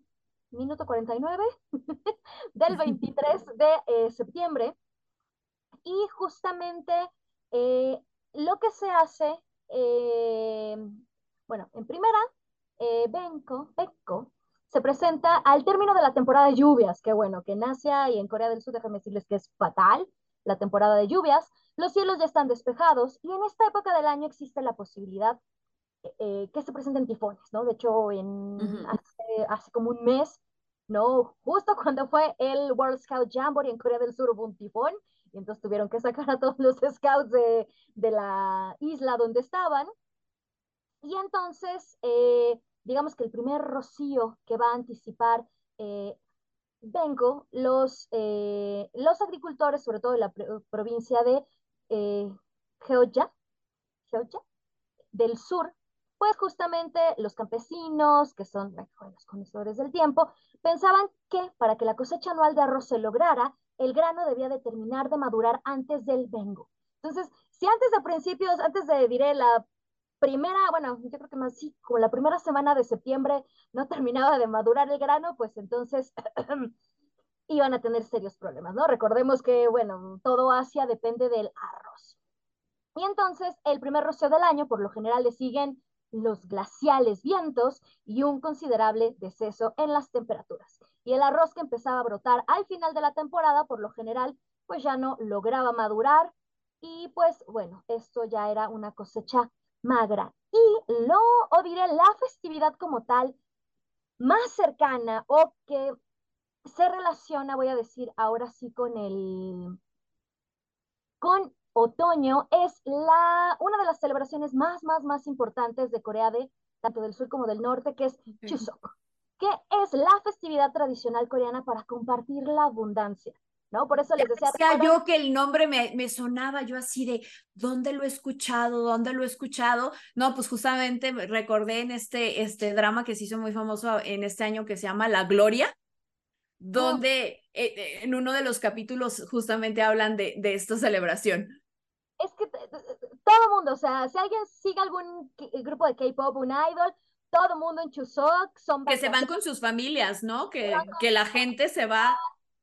minuto 49 del 23 de eh, septiembre. Y justamente eh, lo que se hace, eh, bueno, en primera, Benko, Benko, se presenta al término de la temporada de lluvias, que bueno, que en Asia y en Corea del Sur, déjame decirles que es fatal la temporada de lluvias, los cielos ya están despejados y en esta época del año existe la posibilidad eh, que se presenten tifones, ¿no? De hecho, en, hace, como un mes, ¿no? Justo cuando fue el World Scout Jamboree en Corea del Sur hubo un tifón y entonces tuvieron que sacar a todos los scouts de, de la isla donde estaban. Y entonces, eh, digamos que el primer rocío que va a anticipar eh, vengo, los, los agricultores, sobre todo de la provincia de eh, Georgia, del sur, pues justamente los campesinos, que son los conocedores del tiempo, pensaban que para que la cosecha anual de arroz se lograra, el grano debía de terminar de madurar antes del vengo. Entonces, si antes de principios, antes de, diré, la primera, bueno, yo creo que más sí, como la primera semana de septiembre no terminaba de madurar el grano, pues entonces iban a tener serios problemas, ¿no? Recordemos que, bueno, todo Asia depende del arroz. Y entonces, el primer rocío del año, por lo general, le siguen los glaciales vientos y un considerable deceso en las temperaturas. Y el arroz que empezaba a brotar al final de la temporada, por lo general, pues ya no lograba madurar y pues bueno, esto ya era una cosecha magra. Y lo, o diré, la festividad como tal, más cercana o que se relaciona, voy a decir ahora sí, con el, con otoño es la, una de las celebraciones más, más, más importantes de Corea de tanto del sur como del norte, que es Chuseok, que es la festividad tradicional coreana para compartir la abundancia. ¿no? Por eso les decía.
Decía yo que el nombre me, me, sonaba yo así de, ¿dónde lo he escuchado? ¿Dónde lo he escuchado? No, pues justamente recordé en este, este drama que se hizo muy famoso en este año que se llama La Gloria, donde eh, en uno de los capítulos justamente hablan de, de esta celebración
es que todo el mundo, o sea, si alguien sigue algún grupo de K-pop, un idol, todo el mundo en Chuseok son
que se van con sus familias, ¿no? Que, que la gente se va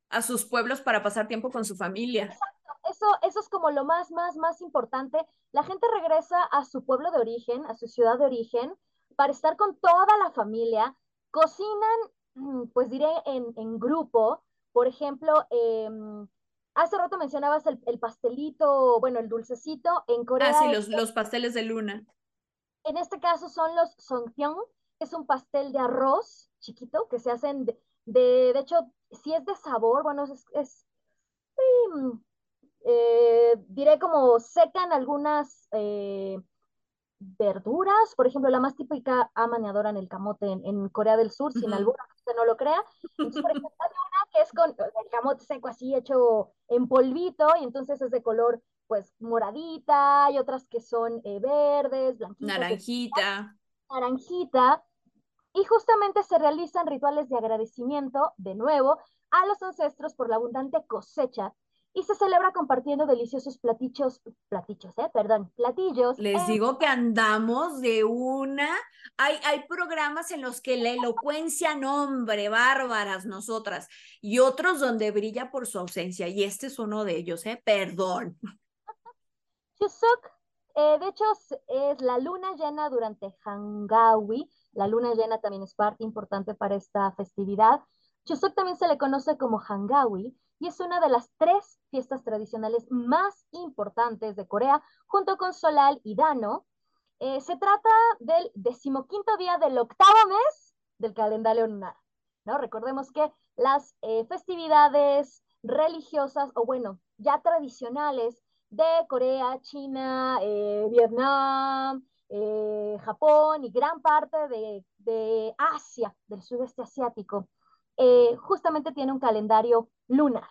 a sus pueblos para pasar tiempo con su familia.
Exacto. Eso, eso es como lo más, más, más importante. La gente regresa a su pueblo de origen, a su ciudad de origen, para estar con toda la familia. Cocinan, mm, pues diré, en, en grupo. Por ejemplo, eh, hace rato mencionabas el, el, pastelito, bueno, el dulcecito en Corea.
Ah, sí, los, los pasteles de luna.
En este caso son los songpyeong, que es un pastel de arroz chiquito que se hacen de, de, de hecho, si es de sabor, bueno, es, es eh, diré como secan algunas eh, verduras, por ejemplo, la más típica amaneadora en el camote en, en Corea del Sur, sin uh -huh. alguna usted no lo crea. Entonces, por ejemplo, hay una es con el camote seco así hecho en polvito y entonces es de color pues moradita, hay otras que son eh, verdes, blanquitas.
Naranjita.
Naranjita. Y justamente se realizan rituales de agradecimiento, de nuevo, a los ancestros por la abundante cosecha y se celebra compartiendo deliciosos platichos, platichos, eh, perdón, platillos.
Les digo que andamos de una, hay, hay programas en los que la elocuencia, nombre, bárbaras nosotras, y otros donde brilla por su ausencia, y este es uno de ellos, eh, perdón.
Chuseok, eh, de hecho, es la luna llena durante Hangawi. La luna llena también es parte importante para esta festividad. Chuseok también se le conoce como Hangawi y es una de las tres fiestas tradicionales más importantes de Corea, junto con Solal y Dano. Eh, se trata del decimoquinto día del octavo mes del calendario lunar. ¿no? Recordemos que las eh, festividades religiosas, o bueno, ya tradicionales de Corea, China, eh, Vietnam, Japón y gran parte de, Asia, del sudeste asiático, eh, justamente tiene un calendario lunar.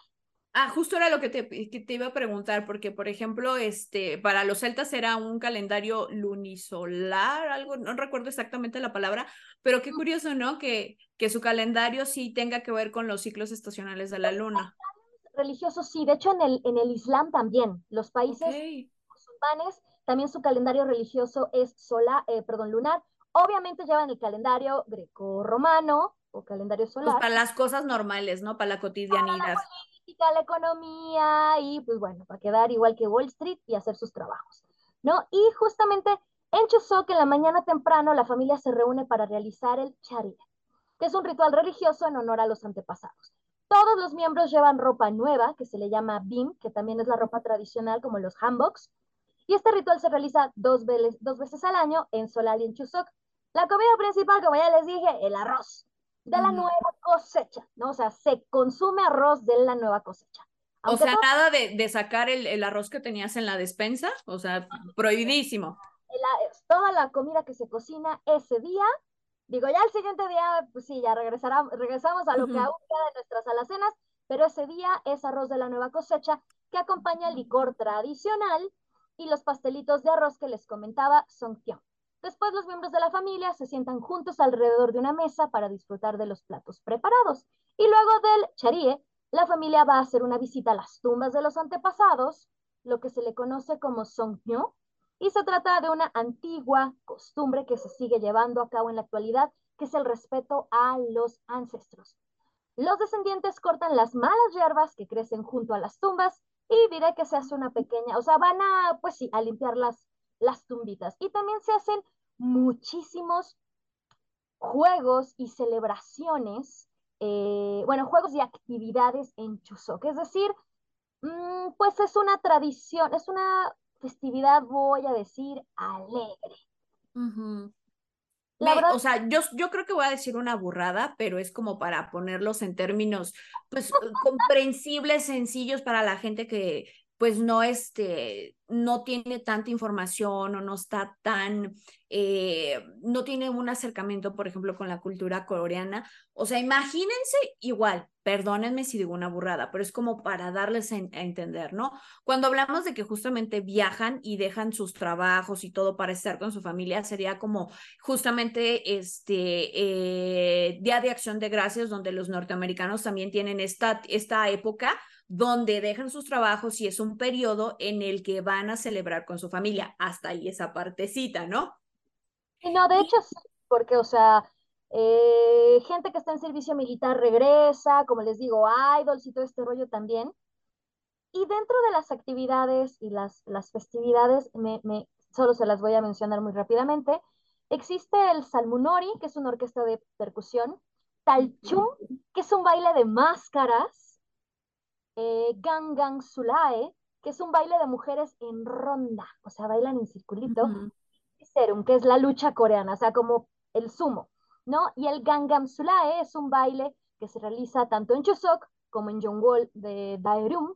Ah, justo era lo que te, que te, iba a preguntar, porque por ejemplo, este, para los celtas era un calendario lunisolar, algo, no recuerdo exactamente la palabra, pero qué curioso, ¿no? Que, que su calendario sí tenga que ver con los ciclos estacionales de la luna
religiosos, sí. De hecho, en el, en el Islam también. Los países
okay.
musulmanes, también su calendario religioso es solar, eh, perdón, lunar. Obviamente llevan el calendario greco-romano o calendario solar.
Pues para las cosas normales, ¿no? Para la cotidianidad.
Para la política, la economía y, pues bueno, para quedar igual que Wall Street y hacer sus trabajos, ¿no? Y justamente en Chuseok, en la mañana temprano, la familia se reúne para realizar el charit, que es un ritual religioso en honor a los antepasados. Todos los miembros llevan ropa nueva, que se le llama bim, que también es la ropa tradicional como los hanboks. Y este ritual se realiza dos, veces, dos veces al año en Solal y en Chuseok. La comida principal, como ya les dije, el arroz de la nueva cosecha, ¿no? O sea, se consume arroz de la nueva cosecha.
Aunque o sea, todo... nada de, de sacar el, el, arroz que tenías en la despensa, o sea, prohibidísimo.
La, toda la comida que se cocina ese día Digo, ya el siguiente día, pues sí, ya regresará, regresamos a lo uh -huh. que aún queda de nuestras alacenas, pero ese día es arroz de la nueva cosecha que acompaña el licor tradicional y los pastelitos de arroz que les comentaba son tión. Después los miembros de la familia se sientan juntos alrededor de una mesa para disfrutar de los platos preparados. Y luego del charie, la familia va a hacer una visita a las tumbas de los antepasados, lo que se le conoce como songmyo, y se trata de una antigua costumbre que se sigue llevando a cabo en la actualidad, que es el respeto a los ancestros. Los descendientes cortan las malas hierbas que crecen junto a las tumbas y diré que se hace una pequeña, o sea, van a, pues sí, a limpiar las, las tumbitas. Y también se hacen muchísimos juegos y celebraciones, eh, bueno, juegos y actividades en Chuseok. Es decir, mmm, pues es una tradición, es una festividad, voy a decir, alegre.
Uh -huh. La verdad... O sea, yo, yo creo que voy a decir una burrada, pero es como para ponerlos en términos, pues, comprensibles, sencillos para la gente que, pues, no, este, no tiene tanta información o no está tan, eh, no tiene un acercamiento, por ejemplo, con la cultura coreana. O sea, imagínense igual, perdónenme si digo una burrada, pero es como para darles a, entender, ¿no? Cuando hablamos de que justamente viajan y dejan sus trabajos y todo para estar con su familia, sería como justamente este eh, Día de Acción de Gracias, donde los norteamericanos también tienen esta, esta época donde dejan sus trabajos y es un periodo en el que van a celebrar con su familia. Hasta ahí esa partecita, ¿no?
No, de hecho, porque, o sea, eh, gente que está en servicio militar regresa, como les digo, idols y todo este rollo también. Y dentro de las actividades y las, las festividades, me, me, solo se las voy a mencionar muy rápidamente, existe el Salmunori, que es una orquesta de percusión, Talchum, que es un baile de máscaras, eh, Gangang Sulae, que es un baile de mujeres en ronda, o sea, bailan en circulito, y Serum, que es la lucha coreana, o sea, como el sumo, ¿no? Y el Gangnam Sulae es un baile que se realiza tanto en Chuseok como en Jongwol de Daerum,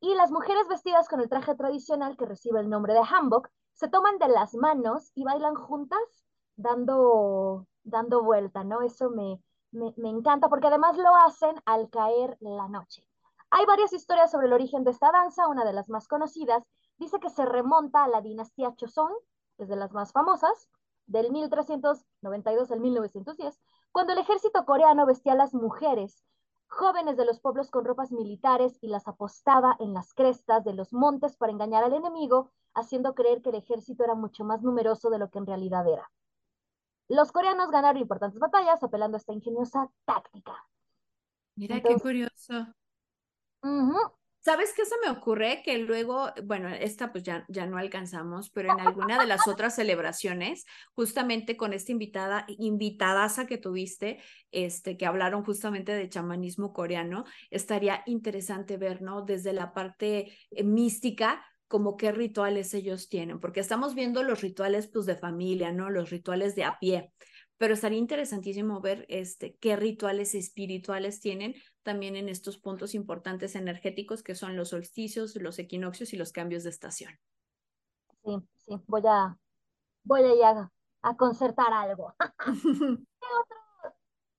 y las mujeres vestidas con el traje tradicional que recibe el nombre de hanbok se toman de las manos y bailan juntas dando, dando vuelta, ¿no? Eso me, me, me encanta porque además lo hacen al caer la noche. Hay varias historias sobre el origen de esta danza, una de las más conocidas dice que se remonta a la dinastía Choson, es de las más famosas, del 1392 al 1910, cuando el ejército coreano vestía a las mujeres jóvenes de los pueblos con ropas militares y las apostaba en las crestas de los montes para engañar al enemigo, haciendo creer que el ejército era mucho más numeroso de lo que en realidad era. Los coreanos ganaron importantes batallas apelando a esta ingeniosa táctica.
Mira Entonces, qué curioso. ¿Sabes qué se me ocurre? Que luego, bueno, esta pues ya, ya no alcanzamos, pero en alguna de las otras celebraciones, justamente con esta invitada, invitadaza que tuviste, este, que hablaron justamente de chamanismo coreano, estaría interesante ver, ¿no? Desde la parte eh, mística, como qué rituales ellos tienen, porque estamos viendo los rituales pues de familia, ¿no? Los rituales de a pie, pero estaría interesantísimo ver este, qué rituales espirituales tienen también en estos puntos importantes energéticos que son los solsticios, los equinoccios y los cambios de estación.
Sí, sí, voy a, voy a, ir a, a concertar algo. ¿Qué otro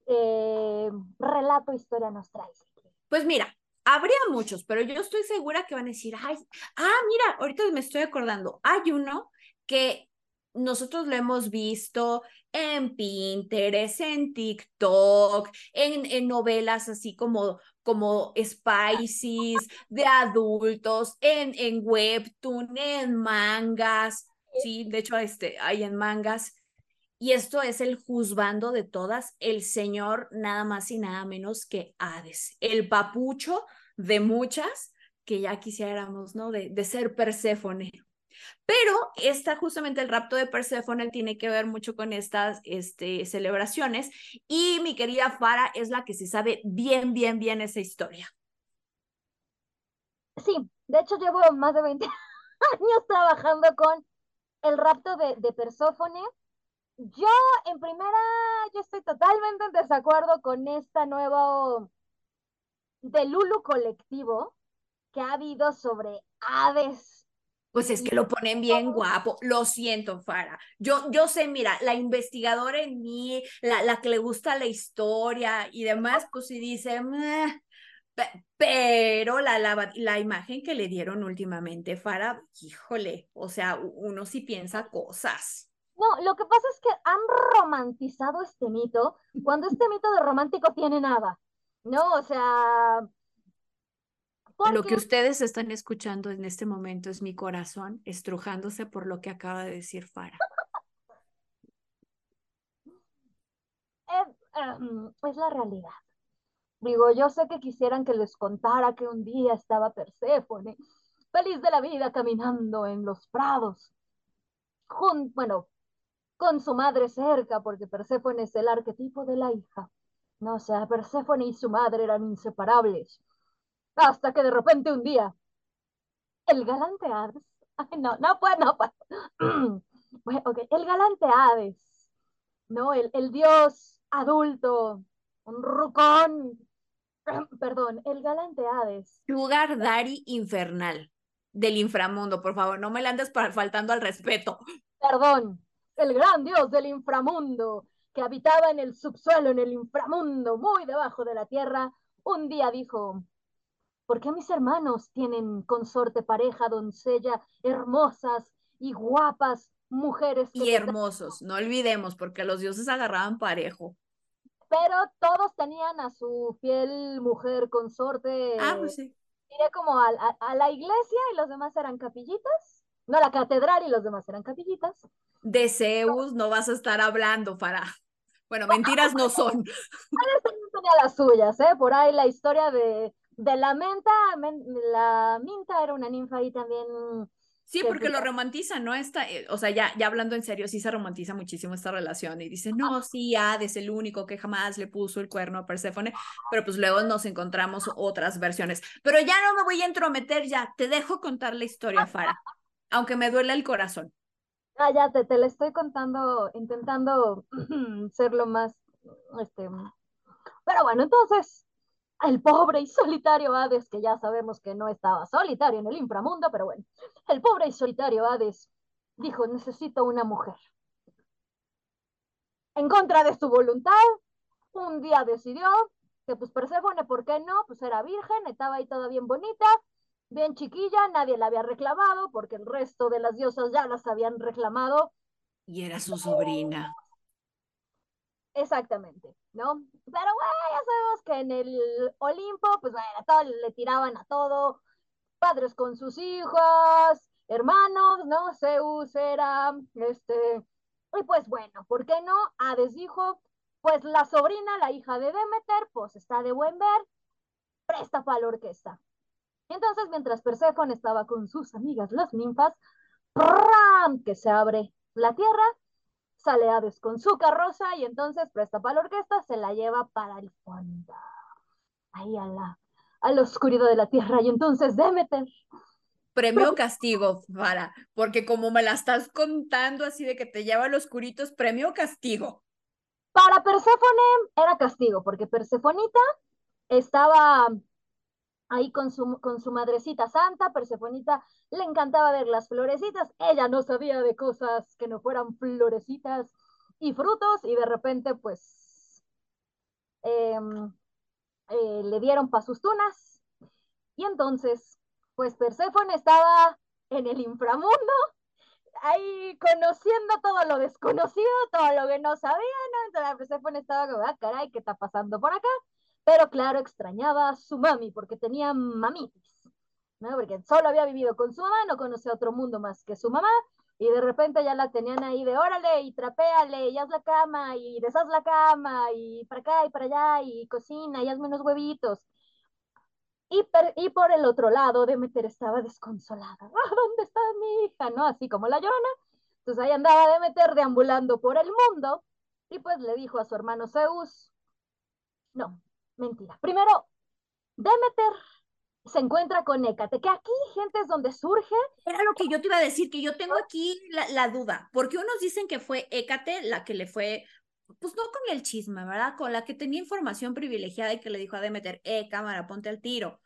eh, relato, historia nos traes?
Pues mira, habría muchos, pero yo estoy segura que van a decir, ay, ah, mira, ahorita me estoy acordando, hay uno que nosotros lo hemos visto en Pinterest, en TikTok, en, en novelas así como, como Spices de adultos, en, en Webtoon, en mangas, sí, de hecho este, hay en mangas. Y esto es el juzgando de todas, el señor nada más y nada menos que Hades, el papucho de muchas que ya quisiéramos, ¿no? De, de ser Perséfone. Pero está justamente el rapto de Perséfone tiene que ver mucho con estas este, celebraciones y mi querida Fara es la que se sabe bien, bien, bien esa historia.
Sí, de hecho llevo más de 20 años trabajando con el rapto de, de Perséfone. Yo, en primera, yo estoy totalmente en desacuerdo con esta nueva delulu colectivo que ha habido sobre Hades
pues es que lo ponen bien guapo. Lo siento, Fara. Yo, yo sé, mira, la investigadora en mí, la, la que le gusta la historia y demás, pues sí dice, pero la, la, la imagen que le dieron últimamente, Fara, híjole, o sea, uno sí piensa cosas.
No, lo que pasa es que han romantizado este mito cuando este mito de romántico tiene nada. No, o sea,
lo que ustedes están escuchando en este momento es mi corazón estrujándose por lo que acaba de decir Fara.
Es, um, es la realidad. Digo, yo sé que quisieran que les contara que un día estaba Perséfone, feliz de la vida, caminando en los prados. Jun bueno, con su madre cerca, porque Perséfone es el arquetipo de la hija. No, o sea, Perséfone y su madre eran inseparables hasta que de repente un día, el galante Hades, ay, no, no puedo, no puedo. bueno, okay. El galante Hades, ¿no? El, el dios adulto, un rucón, perdón, el galante Hades.
Lugar Dari infernal del inframundo, por favor, no me le andes faltando al respeto.
Perdón, el gran dios del inframundo, que habitaba en el subsuelo, en el inframundo, muy debajo de la tierra, un día dijo, ¿Por qué mis hermanos tienen consorte, pareja, doncella, hermosas y guapas mujeres?
y hermosos, no olvidemos, porque los dioses agarraban parejo.
Pero todos tenían a su fiel mujer consorte.
Ah, pues sí.
Iré como a, a, a, la iglesia y los demás eran capillitas. no la catedral y los demás eran capillitas.
De Zeus no vas a estar hablando para... Bueno, mentiras no son.
tenía las suyas, ¿eh? Por ahí la historia de, de la menta, la minta era una ninfa ahí también
Sí, porque lo romantiza, ¿no? Está, eh, o sea, ya, ya hablando en serio, sí se romantiza muchísimo esta relación y dice, no, sí, Hades, el único que jamás le puso el cuerno a Perséfone, pero pues luego nos encontramos otras versiones. Pero ya no me voy a entrometer, ya, te dejo contar la historia, Fara, aunque me duele el corazón.
Ah, ya, te, te la estoy contando, intentando ser lo más, este, pero bueno, entonces, el pobre y solitario Hades, que ya sabemos que no estaba solitario en el inframundo, pero bueno, el pobre y solitario Hades dijo, necesito una mujer. En contra de su voluntad, un día decidió que pues Perséfone, ¿por qué no? Pues era virgen, estaba ahí toda bien bonita, bien chiquilla, nadie la había reclamado porque el resto de las diosas ya las habían reclamado.
Y era su sobrina.
Exactamente, ¿no? Pero bueno, ya sabemos que en el Olimpo, pues bueno, le tiraban a todo, padres con sus hijas, hermanos, ¿no? Zeus era, este, y pues bueno, ¿por qué no? Hades dijo, pues la sobrina, la hija de Demeter, pues está de buen ver, presta para la orquesta. entonces, mientras Perséfone estaba con sus amigas las ninfas, ¡pram! que se abre la tierra sale Hades con su carroza y entonces presta para la orquesta, se la lleva para el fondo, ahí a la, a la oscuridad de la tierra y entonces Demeter.
Premio castigo, para, porque como me la estás contando así de que te lleva a los oscuritos, premio castigo.
Para Perséfone era castigo, porque Persefonita estaba ahí con su, con su madrecita santa, Persefonita le encantaba ver las florecitas, ella no sabía de cosas que no fueran florecitas y frutos, y de repente pues em, eh, le dieron pa' sus tunas, y entonces pues Perséfone estaba en el inframundo, ahí conociendo todo lo desconocido, todo lo que no sabía, ¿no? Entonces Perséfone estaba como, ah, caray, ¿qué está pasando por acá? Pero claro, extrañaba a su mami porque tenía mamitis, ¿no? Porque solo había vivido con su mamá, no conocía otro mundo más que su mamá, y de repente ya la tenían ahí de órale, y trapéale, y haz la cama, y deshaz la cama, y para acá y para allá, y cocina, y hazme unos huevitos. Y, y por el otro lado, Demeter estaba desconsolada. ¡Ah, ¿Dónde está mi hija? ¿No? Así como la llorona. Entonces ahí andaba Demeter deambulando por el mundo, y pues le dijo a su hermano Zeus, no, Mentira. Primero, Demeter se encuentra con Hécate, que aquí, gente, es donde surge.
Era lo que yo te iba a decir, que yo tengo aquí la, duda, porque unos dicen que fue Hécate la que le fue, pues no con el chisme, ¿verdad? Con la que tenía información privilegiada y que le dijo a Demeter, eh, cámara, ponte al tiro.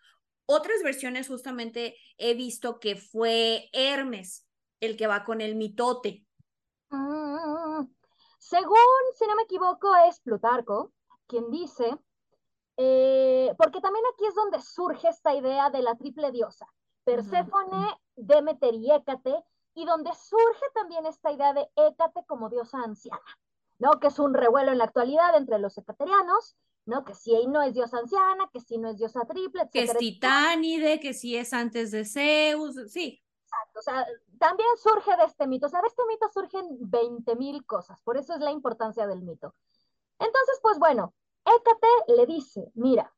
Otras versiones justamente he visto que fue Hermes el que va con el mitote.
Mm, según, si no me equivoco, es Plutarco quien dice eh, porque también aquí es donde surge esta idea de la triple diosa, Perséfone, Demeter y Hécate, y donde surge también esta idea de Hécate como diosa anciana, ¿no? Que es un revuelo en la actualidad entre los hecaterianos, ¿no? Que si no es diosa anciana, que si no es diosa triple,
Que es titánide, que si es antes de Zeus, sí.
Exacto, o sea, también surge de este mito, o sea, de este mito surgen 20.000 cosas, por eso es la importancia del mito. Entonces, pues bueno, Hécate le dice, mira,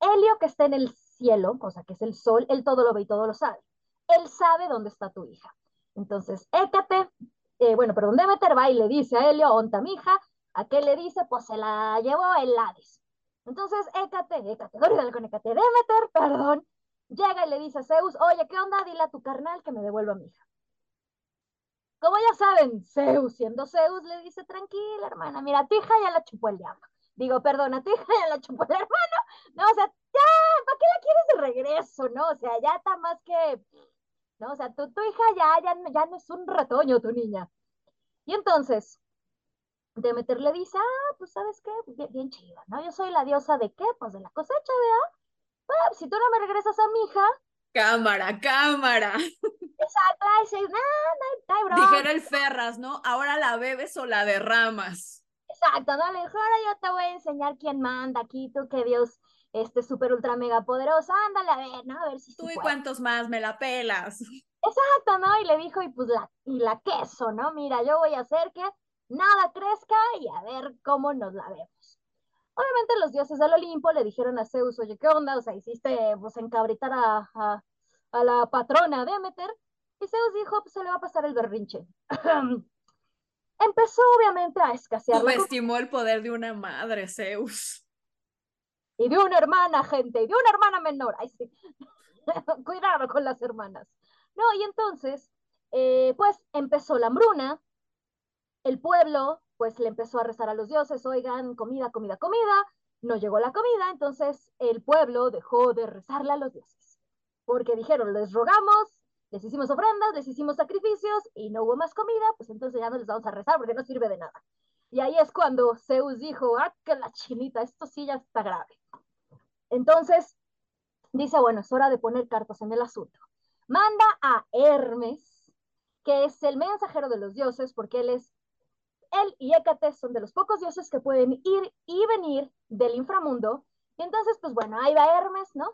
Helio que está en el cielo, o sea, que es el sol, él todo lo ve y todo lo sabe. Él sabe dónde está tu hija. Entonces, Hécate, eh, bueno, perdón, Demeter va y le dice a Helio, onta mi hija, ¿a qué le dice? Pues se la llevó el Hades. Entonces, Hécate, Hécate, dale con Hécate, Demeter, perdón, llega y le dice a Zeus, oye, ¿qué onda? Dile a tu carnal que me devuelva a mi hija. Como ya saben, Zeus, siendo Zeus, le dice, tranquila, hermana, mira, tu hija ya la chupó el diablo. Digo, perdona, tu hija ya la chupó el hermano. No, o sea, ya, ¿para qué la quieres de regreso? No, o sea, ya está más que, no, o sea, tu, tu hija ya, ya, ya no es un retoño, tu niña. Y entonces, Demeter le dice, ah, pues, ¿sabes qué? Bien, bien chido, ¿no? Yo soy la diosa de qué? Pues de la cosecha, ¿verdad? Bueno, pues, si tú no me regresas a mi hija.
Cámara, cámara.
Exacto, dice, no, no, no, bro.
Dijera el Ferras, ¿no? Ahora la bebes o la derramas.
Exacto, no le dijo, ahora yo te voy a enseñar quién manda aquí, tú que Dios, este súper ultra mega poderoso, ándale a ver, ¿no? A ver si
Tú y cuántos más me la pelas.
Exacto, ¿no? Y le dijo, y pues la, y la queso, ¿no? Mira, yo voy a hacer que nada crezca y a ver cómo nos la vemos. Obviamente los dioses del Olimpo le dijeron a Zeus, oye, ¿qué onda? O sea, hiciste pues encabritar a, a, a la patrona Demeter. Y Zeus dijo, pues se le va a pasar el berrinche. Empezó obviamente a escasear.
Subestimó el poder de una madre, Zeus.
Y de una hermana, gente, y de una hermana menor. Ay, sí. Cuidado con las hermanas. No, y entonces, eh, pues empezó la hambruna, el pueblo pues le empezó a rezar a los dioses, oigan, comida, comida, comida, no llegó la comida, entonces el pueblo dejó de rezarle a los dioses, porque dijeron, les rogamos, les hicimos ofrendas, les hicimos sacrificios y no hubo más comida, pues entonces ya no les vamos a rezar porque no sirve de nada. Y ahí es cuando Zeus dijo, ah, que la chinita, esto sí ya está grave. Entonces, dice, bueno, es hora de poner cartas en el asunto. Manda a Hermes, que es el mensajero de los dioses, porque él es él y Hécate son de los pocos dioses que pueden ir y venir del inframundo. Y entonces, pues bueno, ahí va Hermes, ¿no?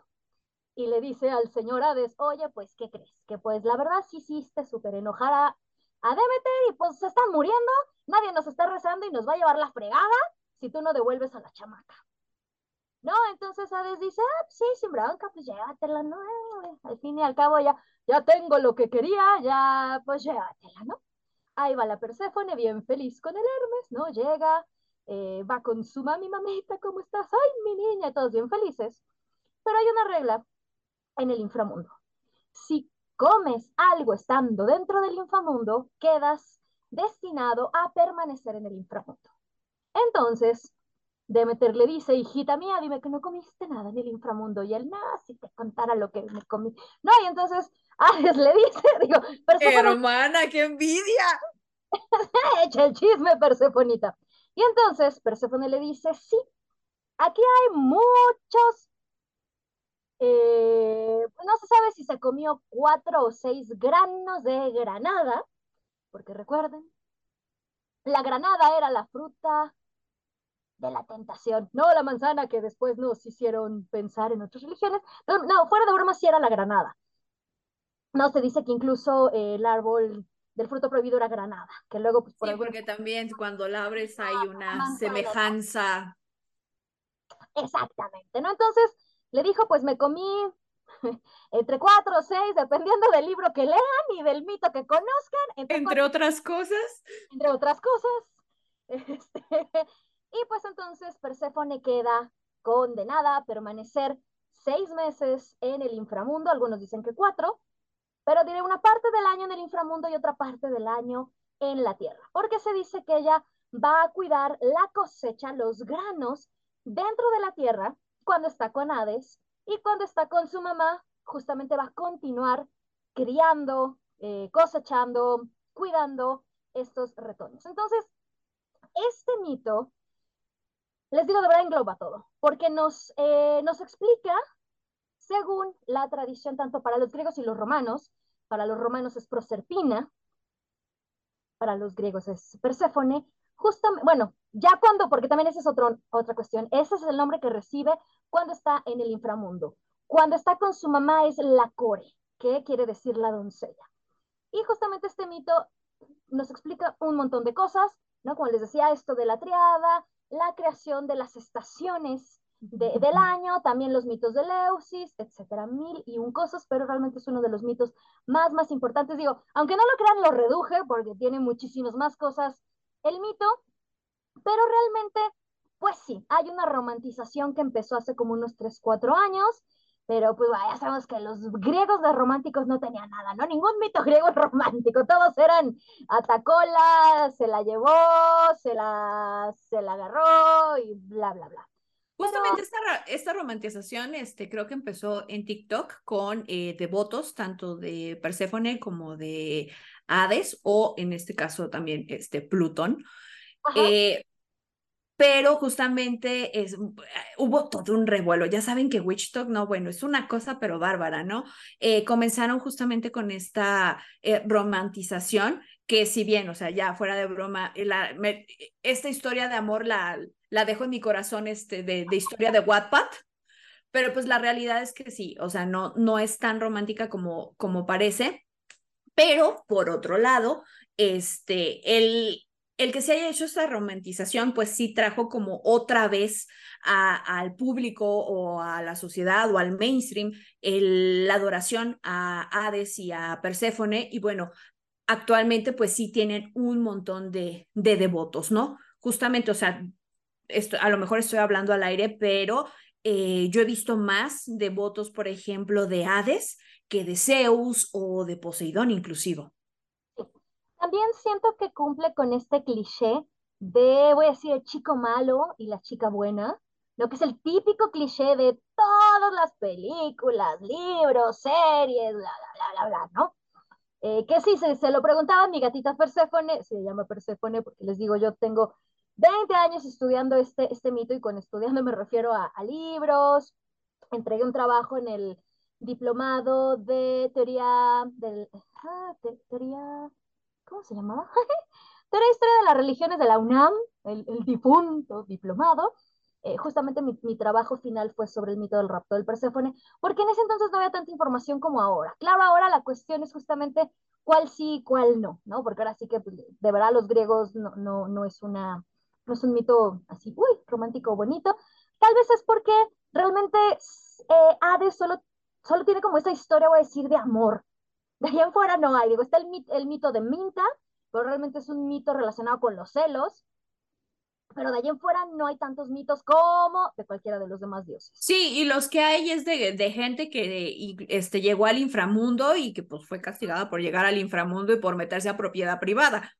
Y le dice al señor Hades, oye, pues, ¿qué crees? Que pues la verdad sí hiciste súper enojada a Demeter y pues se están muriendo, nadie nos está rezando y nos va a llevar la fregada si tú no devuelves a la chamaca. No, entonces Hades dice, ah, sí, sin bronca, pues llévatela, ¿no? Al fin y al cabo ya, ya tengo lo que quería, ya, pues llévatela, ¿no? Ahí va la Perséfone, bien feliz con el Hermes, ¿no? Llega, eh, va con su mami, mamita, ¿cómo estás? Ay, mi niña, todos bien felices. Pero hay una regla en el inframundo. Si comes algo estando dentro del inframundo, quedas destinado a permanecer en el inframundo. Entonces, Demeter le dice, hijita mía, dime que no comiste nada en el inframundo. Y él, nada, si te contara lo que me comí. No, y entonces Hades le dice, digo,
Hermana, qué envidia.
Echa el chisme, Persefonita. Y entonces Persefone le dice, sí, aquí hay muchos, eh, no se sabe si se comió cuatro o seis granos de granada, porque recuerden, la granada era la fruta de la tentación, no la manzana que después nos hicieron pensar en otras religiones. No, fuera de broma, sí era la granada. No, se dice que incluso el árbol del fruto prohibido era granada, que luego pues
por Sí, porque también cuando la abres hay una semejanza.
Exactamente, ¿no? Entonces le dijo, pues me comí entre cuatro o seis, dependiendo del libro que lean y del mito que conozcan.
Entre, otras cosas.
Entre otras cosas. Este, y pues entonces Perséfone queda condenada a permanecer seis meses en el inframundo, algunos dicen que cuatro, pero diré una parte del año en el inframundo y otra parte del año en la tierra, porque se dice que ella va a cuidar la cosecha, los granos dentro de la tierra cuando está con Hades y cuando está con su mamá, justamente va a continuar criando, eh, cosechando, cuidando estos retoños. Entonces, este mito, les digo de verdad, engloba todo, porque nos, eh, nos explica, según la tradición tanto para los griegos y los romanos, para los romanos es Proserpina, para los griegos es Perséfone, justamente, bueno, ya cuando, porque también esa es otro, otra cuestión, ese es el nombre que recibe cuando está en el inframundo. Cuando está con su mamá es la core, que quiere decir la doncella. Y justamente este mito nos explica un montón de cosas, ¿no? Como les decía, esto de la triada, la creación de las estaciones del año, también los mitos de Leusis, etcétera, mil y un cosas, pero realmente es uno de los mitos más, más importantes. Digo, aunque no lo crean, lo reduje porque tiene muchísimas más cosas el mito, pero realmente, pues sí, hay una romantización que empezó hace como unos 3, 4 años, pero pues ya sabemos que los griegos de románticos no tenían nada, ¿no? Ningún mito griego romántico, todos eran atacola, se la llevó, se la, se la agarró y bla, bla, bla.
Justamente esta, esta, romantización este, creo que empezó en TikTok con eh, devotos tanto de Perséfone como de Hades o en este caso también este, Plutón. Eh, pero justamente es, hubo todo un revuelo. Ya saben que Witch Talk, no, bueno, es una cosa pero bárbara, ¿no? Eh, comenzaron justamente con esta romantización que si bien, o sea, ya fuera de broma, la, esta historia de amor la, la dejo en mi corazón este, de, de historia de Wattpad, pero pues la realidad es que sí, o sea, no, no es tan romántica como, como parece. Pero por otro lado, este, el, el que se haya hecho esta romantización, pues sí trajo como otra vez al público o a la sociedad o al mainstream la adoración a Hades y a Perséfone. Y bueno, actualmente pues sí tienen un montón de, de devotos, ¿no? Justamente, o sea, esto, a lo mejor estoy hablando al aire, pero eh, yo he visto más devotos, por ejemplo, de Hades que de Zeus o de Poseidón inclusive.
También siento que cumple con este cliché de, voy a decir, el chico malo y la chica buena, lo que es el típico cliché de todas las películas, libros, series, bla, bla, bla, bla, ¿no? Eh, que sí, se, se, lo preguntaba mi gatita Perséfone, se llama Perséfone porque les digo, yo tengo 20 años estudiando este, este mito y con estudiando me refiero a libros, entregué un trabajo en el diplomado de teoría, del, ah, teoría ¿cómo se llamaba? Teoría Historia de las Religiones de la UNAM, el, difunto diplomado. Eh, justamente mi, mi, trabajo final fue sobre el mito del rapto del Perséfone, porque en ese entonces no había tanta información como ahora. Claro, ahora la cuestión es justamente cuál sí y cuál no, ¿no? Porque ahora sí que pues, de verdad los griegos no, no, no, es una, no es un mito así, uy, romántico bonito. Tal vez es porque realmente eh, Hades solo, solo tiene como esta historia, voy a decir, de amor, de ahí en fuera no hay. Digo, está el, el mito de Minta, pero realmente es un mito relacionado con los celos. Pero de ahí en fuera no hay tantos mitos como de cualquiera de los demás dioses.
Sí, y los que hay es de, de gente que este, llegó al inframundo y que pues fue castigada por llegar al inframundo y por meterse a propiedad privada.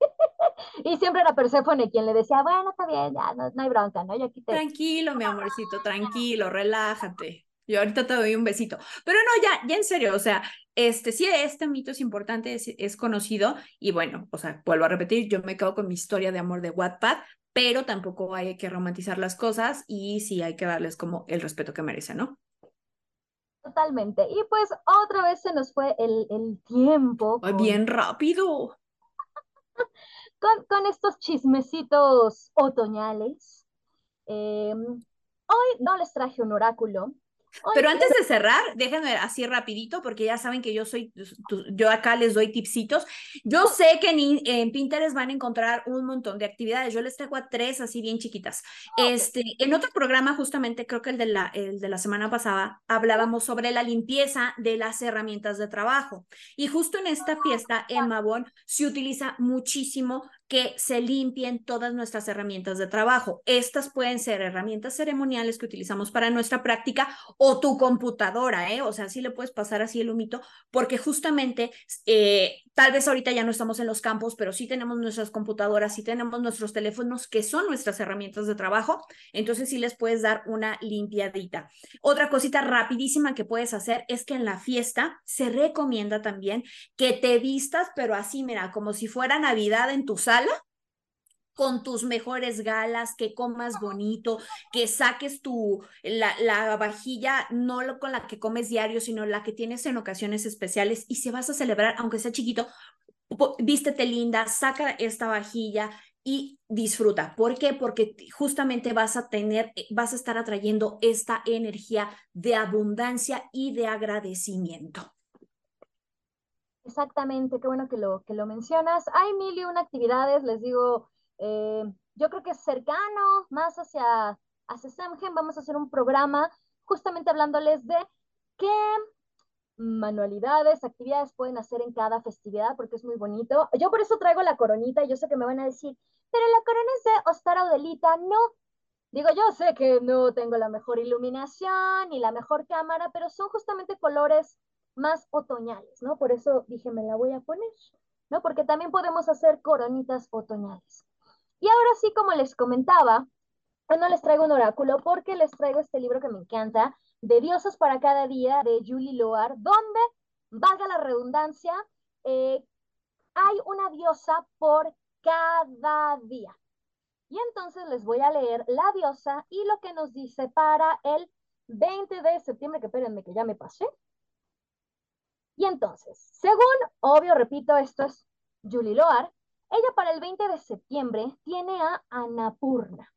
y siempre era Perséfone quien le decía, bueno, está bien, ya no, hay bronca, ¿no? Yo aquí
Tranquilo, mi amorcito, tranquilo, relájate. Yo ahorita te doy un besito. Pero no, ya, ya en serio, o sea, este sí, este mito es importante, es, conocido y bueno, o sea, vuelvo a repetir, yo me quedo con mi historia de amor de Wattpad, pero tampoco hay que romantizar las cosas y sí hay que darles como el respeto que merecen, ¿no?
Totalmente. Y pues otra vez se nos fue el, el tiempo.
Bien rápido.
con, con, estos chismecitos otoñales. Em, hoy no les traje un oráculo,
pero antes de cerrar, déjenme así rapidito, porque ya saben que yo soy, yo acá les doy tipsitos. Yo sé que en, Pinterest van a encontrar un montón de actividades. Yo les traigo a tres así bien chiquitas. Este, en otro programa, justamente creo que el de la, el de la semana pasada, hablábamos sobre la limpieza de las herramientas de trabajo. Y justo en esta fiesta en Mabón se utiliza muchísimo que se limpien todas nuestras herramientas de trabajo. Estas pueden ser herramientas ceremoniales que utilizamos para nuestra práctica o tu computadora, ¿eh? O sea, sí le puedes pasar así el humito, porque justamente eh, tal vez ahorita ya no estamos en los campos, pero sí tenemos nuestras computadoras, sí tenemos nuestros teléfonos que son nuestras herramientas de trabajo, entonces sí les puedes dar una limpiadita. Otra cosita rapidísima que puedes hacer es que en la fiesta se recomienda también que te vistas, pero así, mira, como si fuera Navidad en tu sala con tus mejores galas, que comas bonito, que saques tu, la, la, vajilla, no con la que comes diario, sino la que tienes en ocasiones especiales y si vas a celebrar, aunque sea chiquito, vístete linda, saca esta vajilla y disfruta. ¿Por qué? Porque justamente vas a tener, eh, vas a estar atrayendo esta energía de abundancia y de agradecimiento.
Exactamente, qué bueno que lo, que lo mencionas. Hay mil y una actividades, les digo, eh, yo creo que es cercano, más hacia, hacia Samgen, vamos a hacer un programa justamente hablándoles de qué manualidades, actividades pueden hacer en cada festividad, porque es muy bonito. Yo por eso traigo la coronita, yo sé que me van a decir, pero la corona es de Ostar Audelita, no. Digo, yo sé que no tengo la mejor iluminación ni la mejor cámara, pero son justamente colores más otoñales, ¿no? Por eso dije, me la voy a poner, ¿no? Porque también podemos hacer coronitas otoñales. Y ahora sí, como les comentaba, no les traigo un oráculo porque les traigo este libro que me encanta, de Diosas para cada día, de Julie Loar, donde, valga la redundancia, eh, hay una diosa por cada día. Y entonces les voy a leer la diosa y lo que nos dice para el 20 de septiembre, que espérenme que ya me pasé, y entonces, según, obvio, repito, esto es Julie Loar, ella para el 20 de septiembre tiene a Anapurna.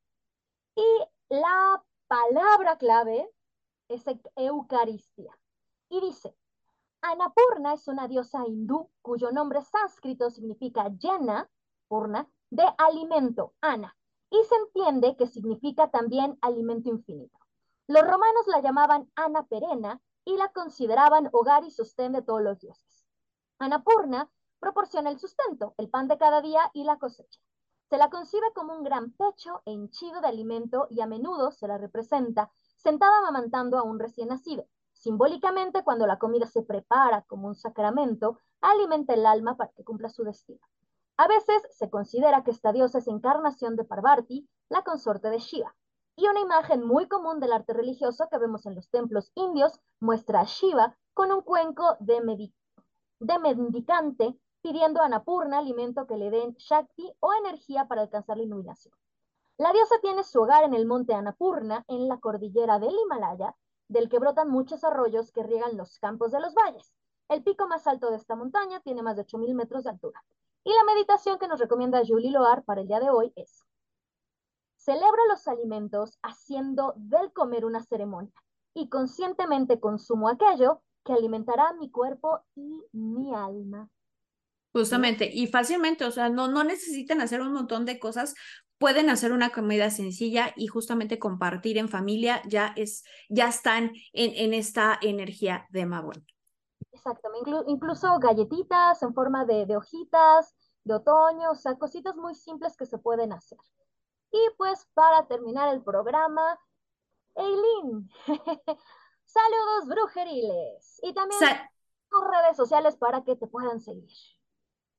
Y la palabra clave es Eucaristía. Y dice, Anapurna es una diosa hindú cuyo nombre sánscrito significa llena, purna, de alimento, ana, y se entiende que significa también alimento infinito. Los romanos la llamaban Ana Perena y la consideraban hogar y sostén de todos los dioses. Anapurna proporciona el sustento, el pan de cada día y la cosecha. Se la concibe como un gran pecho henchido de alimento y a menudo se la representa sentada amamantando a un recién nacido. Simbólicamente, cuando la comida se prepara como un sacramento, alimenta el alma para que cumpla su destino. A veces se considera que esta diosa es encarnación de Parvati, la consorte de Shiva. Y una imagen muy común del arte religioso que vemos en los templos indios muestra a Shiva con un cuenco de, mendicante pidiendo a Anapurna alimento que le den Shakti o energía para alcanzar la iluminación. La diosa tiene su hogar en el monte Anapurna, en la cordillera del Himalaya, del que brotan muchos arroyos que riegan los campos de los valles. El pico más alto de esta montaña tiene más de 8.000 metros de altura. Y la meditación que nos recomienda Julie Loar para el día de hoy es, celebro los alimentos haciendo del comer una ceremonia y conscientemente consumo aquello que alimentará mi cuerpo y mi alma.
Justamente, y fácilmente, o sea, no, no necesitan hacer un montón de cosas, pueden hacer una comida sencilla y justamente compartir en familia, ya es, ya están en, en esta energía de Mabón.
Exactamente, incluso galletitas en forma de, de hojitas, de otoño, o sea, cositas muy simples que se pueden hacer. Y pues para terminar el programa, Eileen, saludos brujeriles y también tus redes sociales para que te puedan seguir.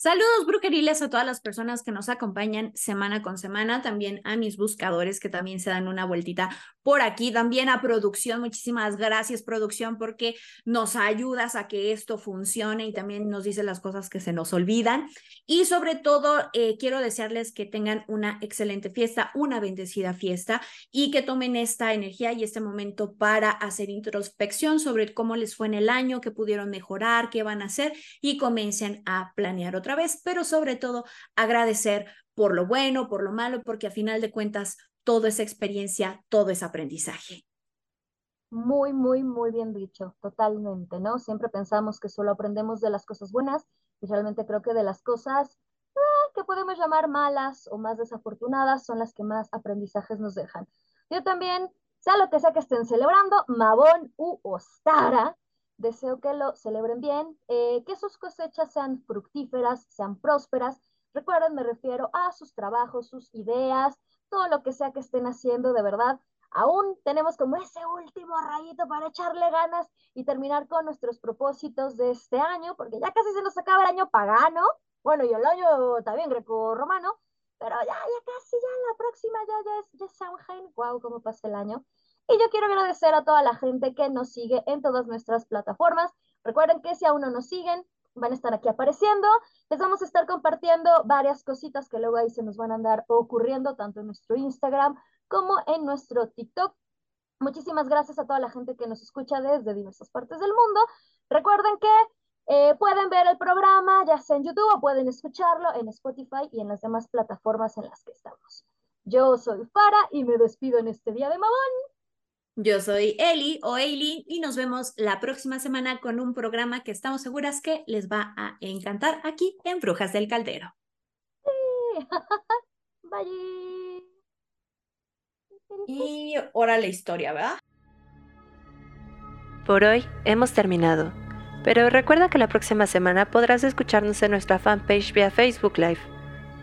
Saludos brujeriles a todas las personas que nos acompañan semana con semana, también a mis buscadores que también se dan una vueltita por aquí, también a producción, muchísimas gracias producción porque nos ayudas a que esto funcione y también nos dice las cosas que se nos olvidan. Y sobre todo, eh, quiero desearles que tengan una excelente fiesta, una bendecida fiesta y que tomen esta energía y este momento para hacer introspección sobre cómo les fue en el año, qué pudieron mejorar, qué van a hacer y comiencen a planear otra vez, pero sobre todo agradecer por lo bueno, por lo malo, porque a final de cuentas todo es experiencia, todo es aprendizaje.
Muy, muy, muy bien dicho, totalmente, ¿no? Siempre pensamos que solo aprendemos de las cosas buenas y realmente creo que de las cosas ah, que podemos llamar malas o más desafortunadas son las que más aprendizajes nos dejan. Yo también, sea lo que sea que estén celebrando, Mabón u Ostara, Deseo que lo celebren bien, eh, que sus cosechas sean fructíferas, sean prósperas. Recuerden, me refiero a sus trabajos, sus ideas, todo lo que sea que estén haciendo de verdad. Aún tenemos como ese último rayito para echarle ganas y terminar con nuestros propósitos de este año, porque ya casi se nos acaba el año pagano, bueno, y el año también greco-romano, pero ya, ya casi, ya la próxima ya, ya es, ya es Samhain, wow, cómo pasa el año. Y yo quiero agradecer a toda la gente que nos sigue en todas nuestras plataformas. Recuerden que si aún no nos siguen, van a estar aquí apareciendo. Les vamos a estar compartiendo varias cositas que luego ahí se nos van a andar ocurriendo, tanto en nuestro Instagram como en nuestro TikTok. Muchísimas gracias a toda la gente que nos escucha desde diversas partes del mundo. Recuerden que eh, pueden ver el programa ya sea en YouTube o pueden escucharlo en Spotify y en las demás plataformas en las que estamos. Yo soy Fara y me despido en este día de Mamón.
Yo soy Eli o Eli y nos vemos la próxima semana con un programa que estamos seguras que les va a encantar aquí en Brujas del Caldero.
Bye.
Y ahora la historia, ¿verdad?
Por hoy hemos terminado, pero recuerda que la próxima semana podrás escucharnos en nuestra fanpage vía Facebook Live.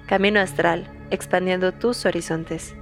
Camino Astral, expandiendo tus horizontes.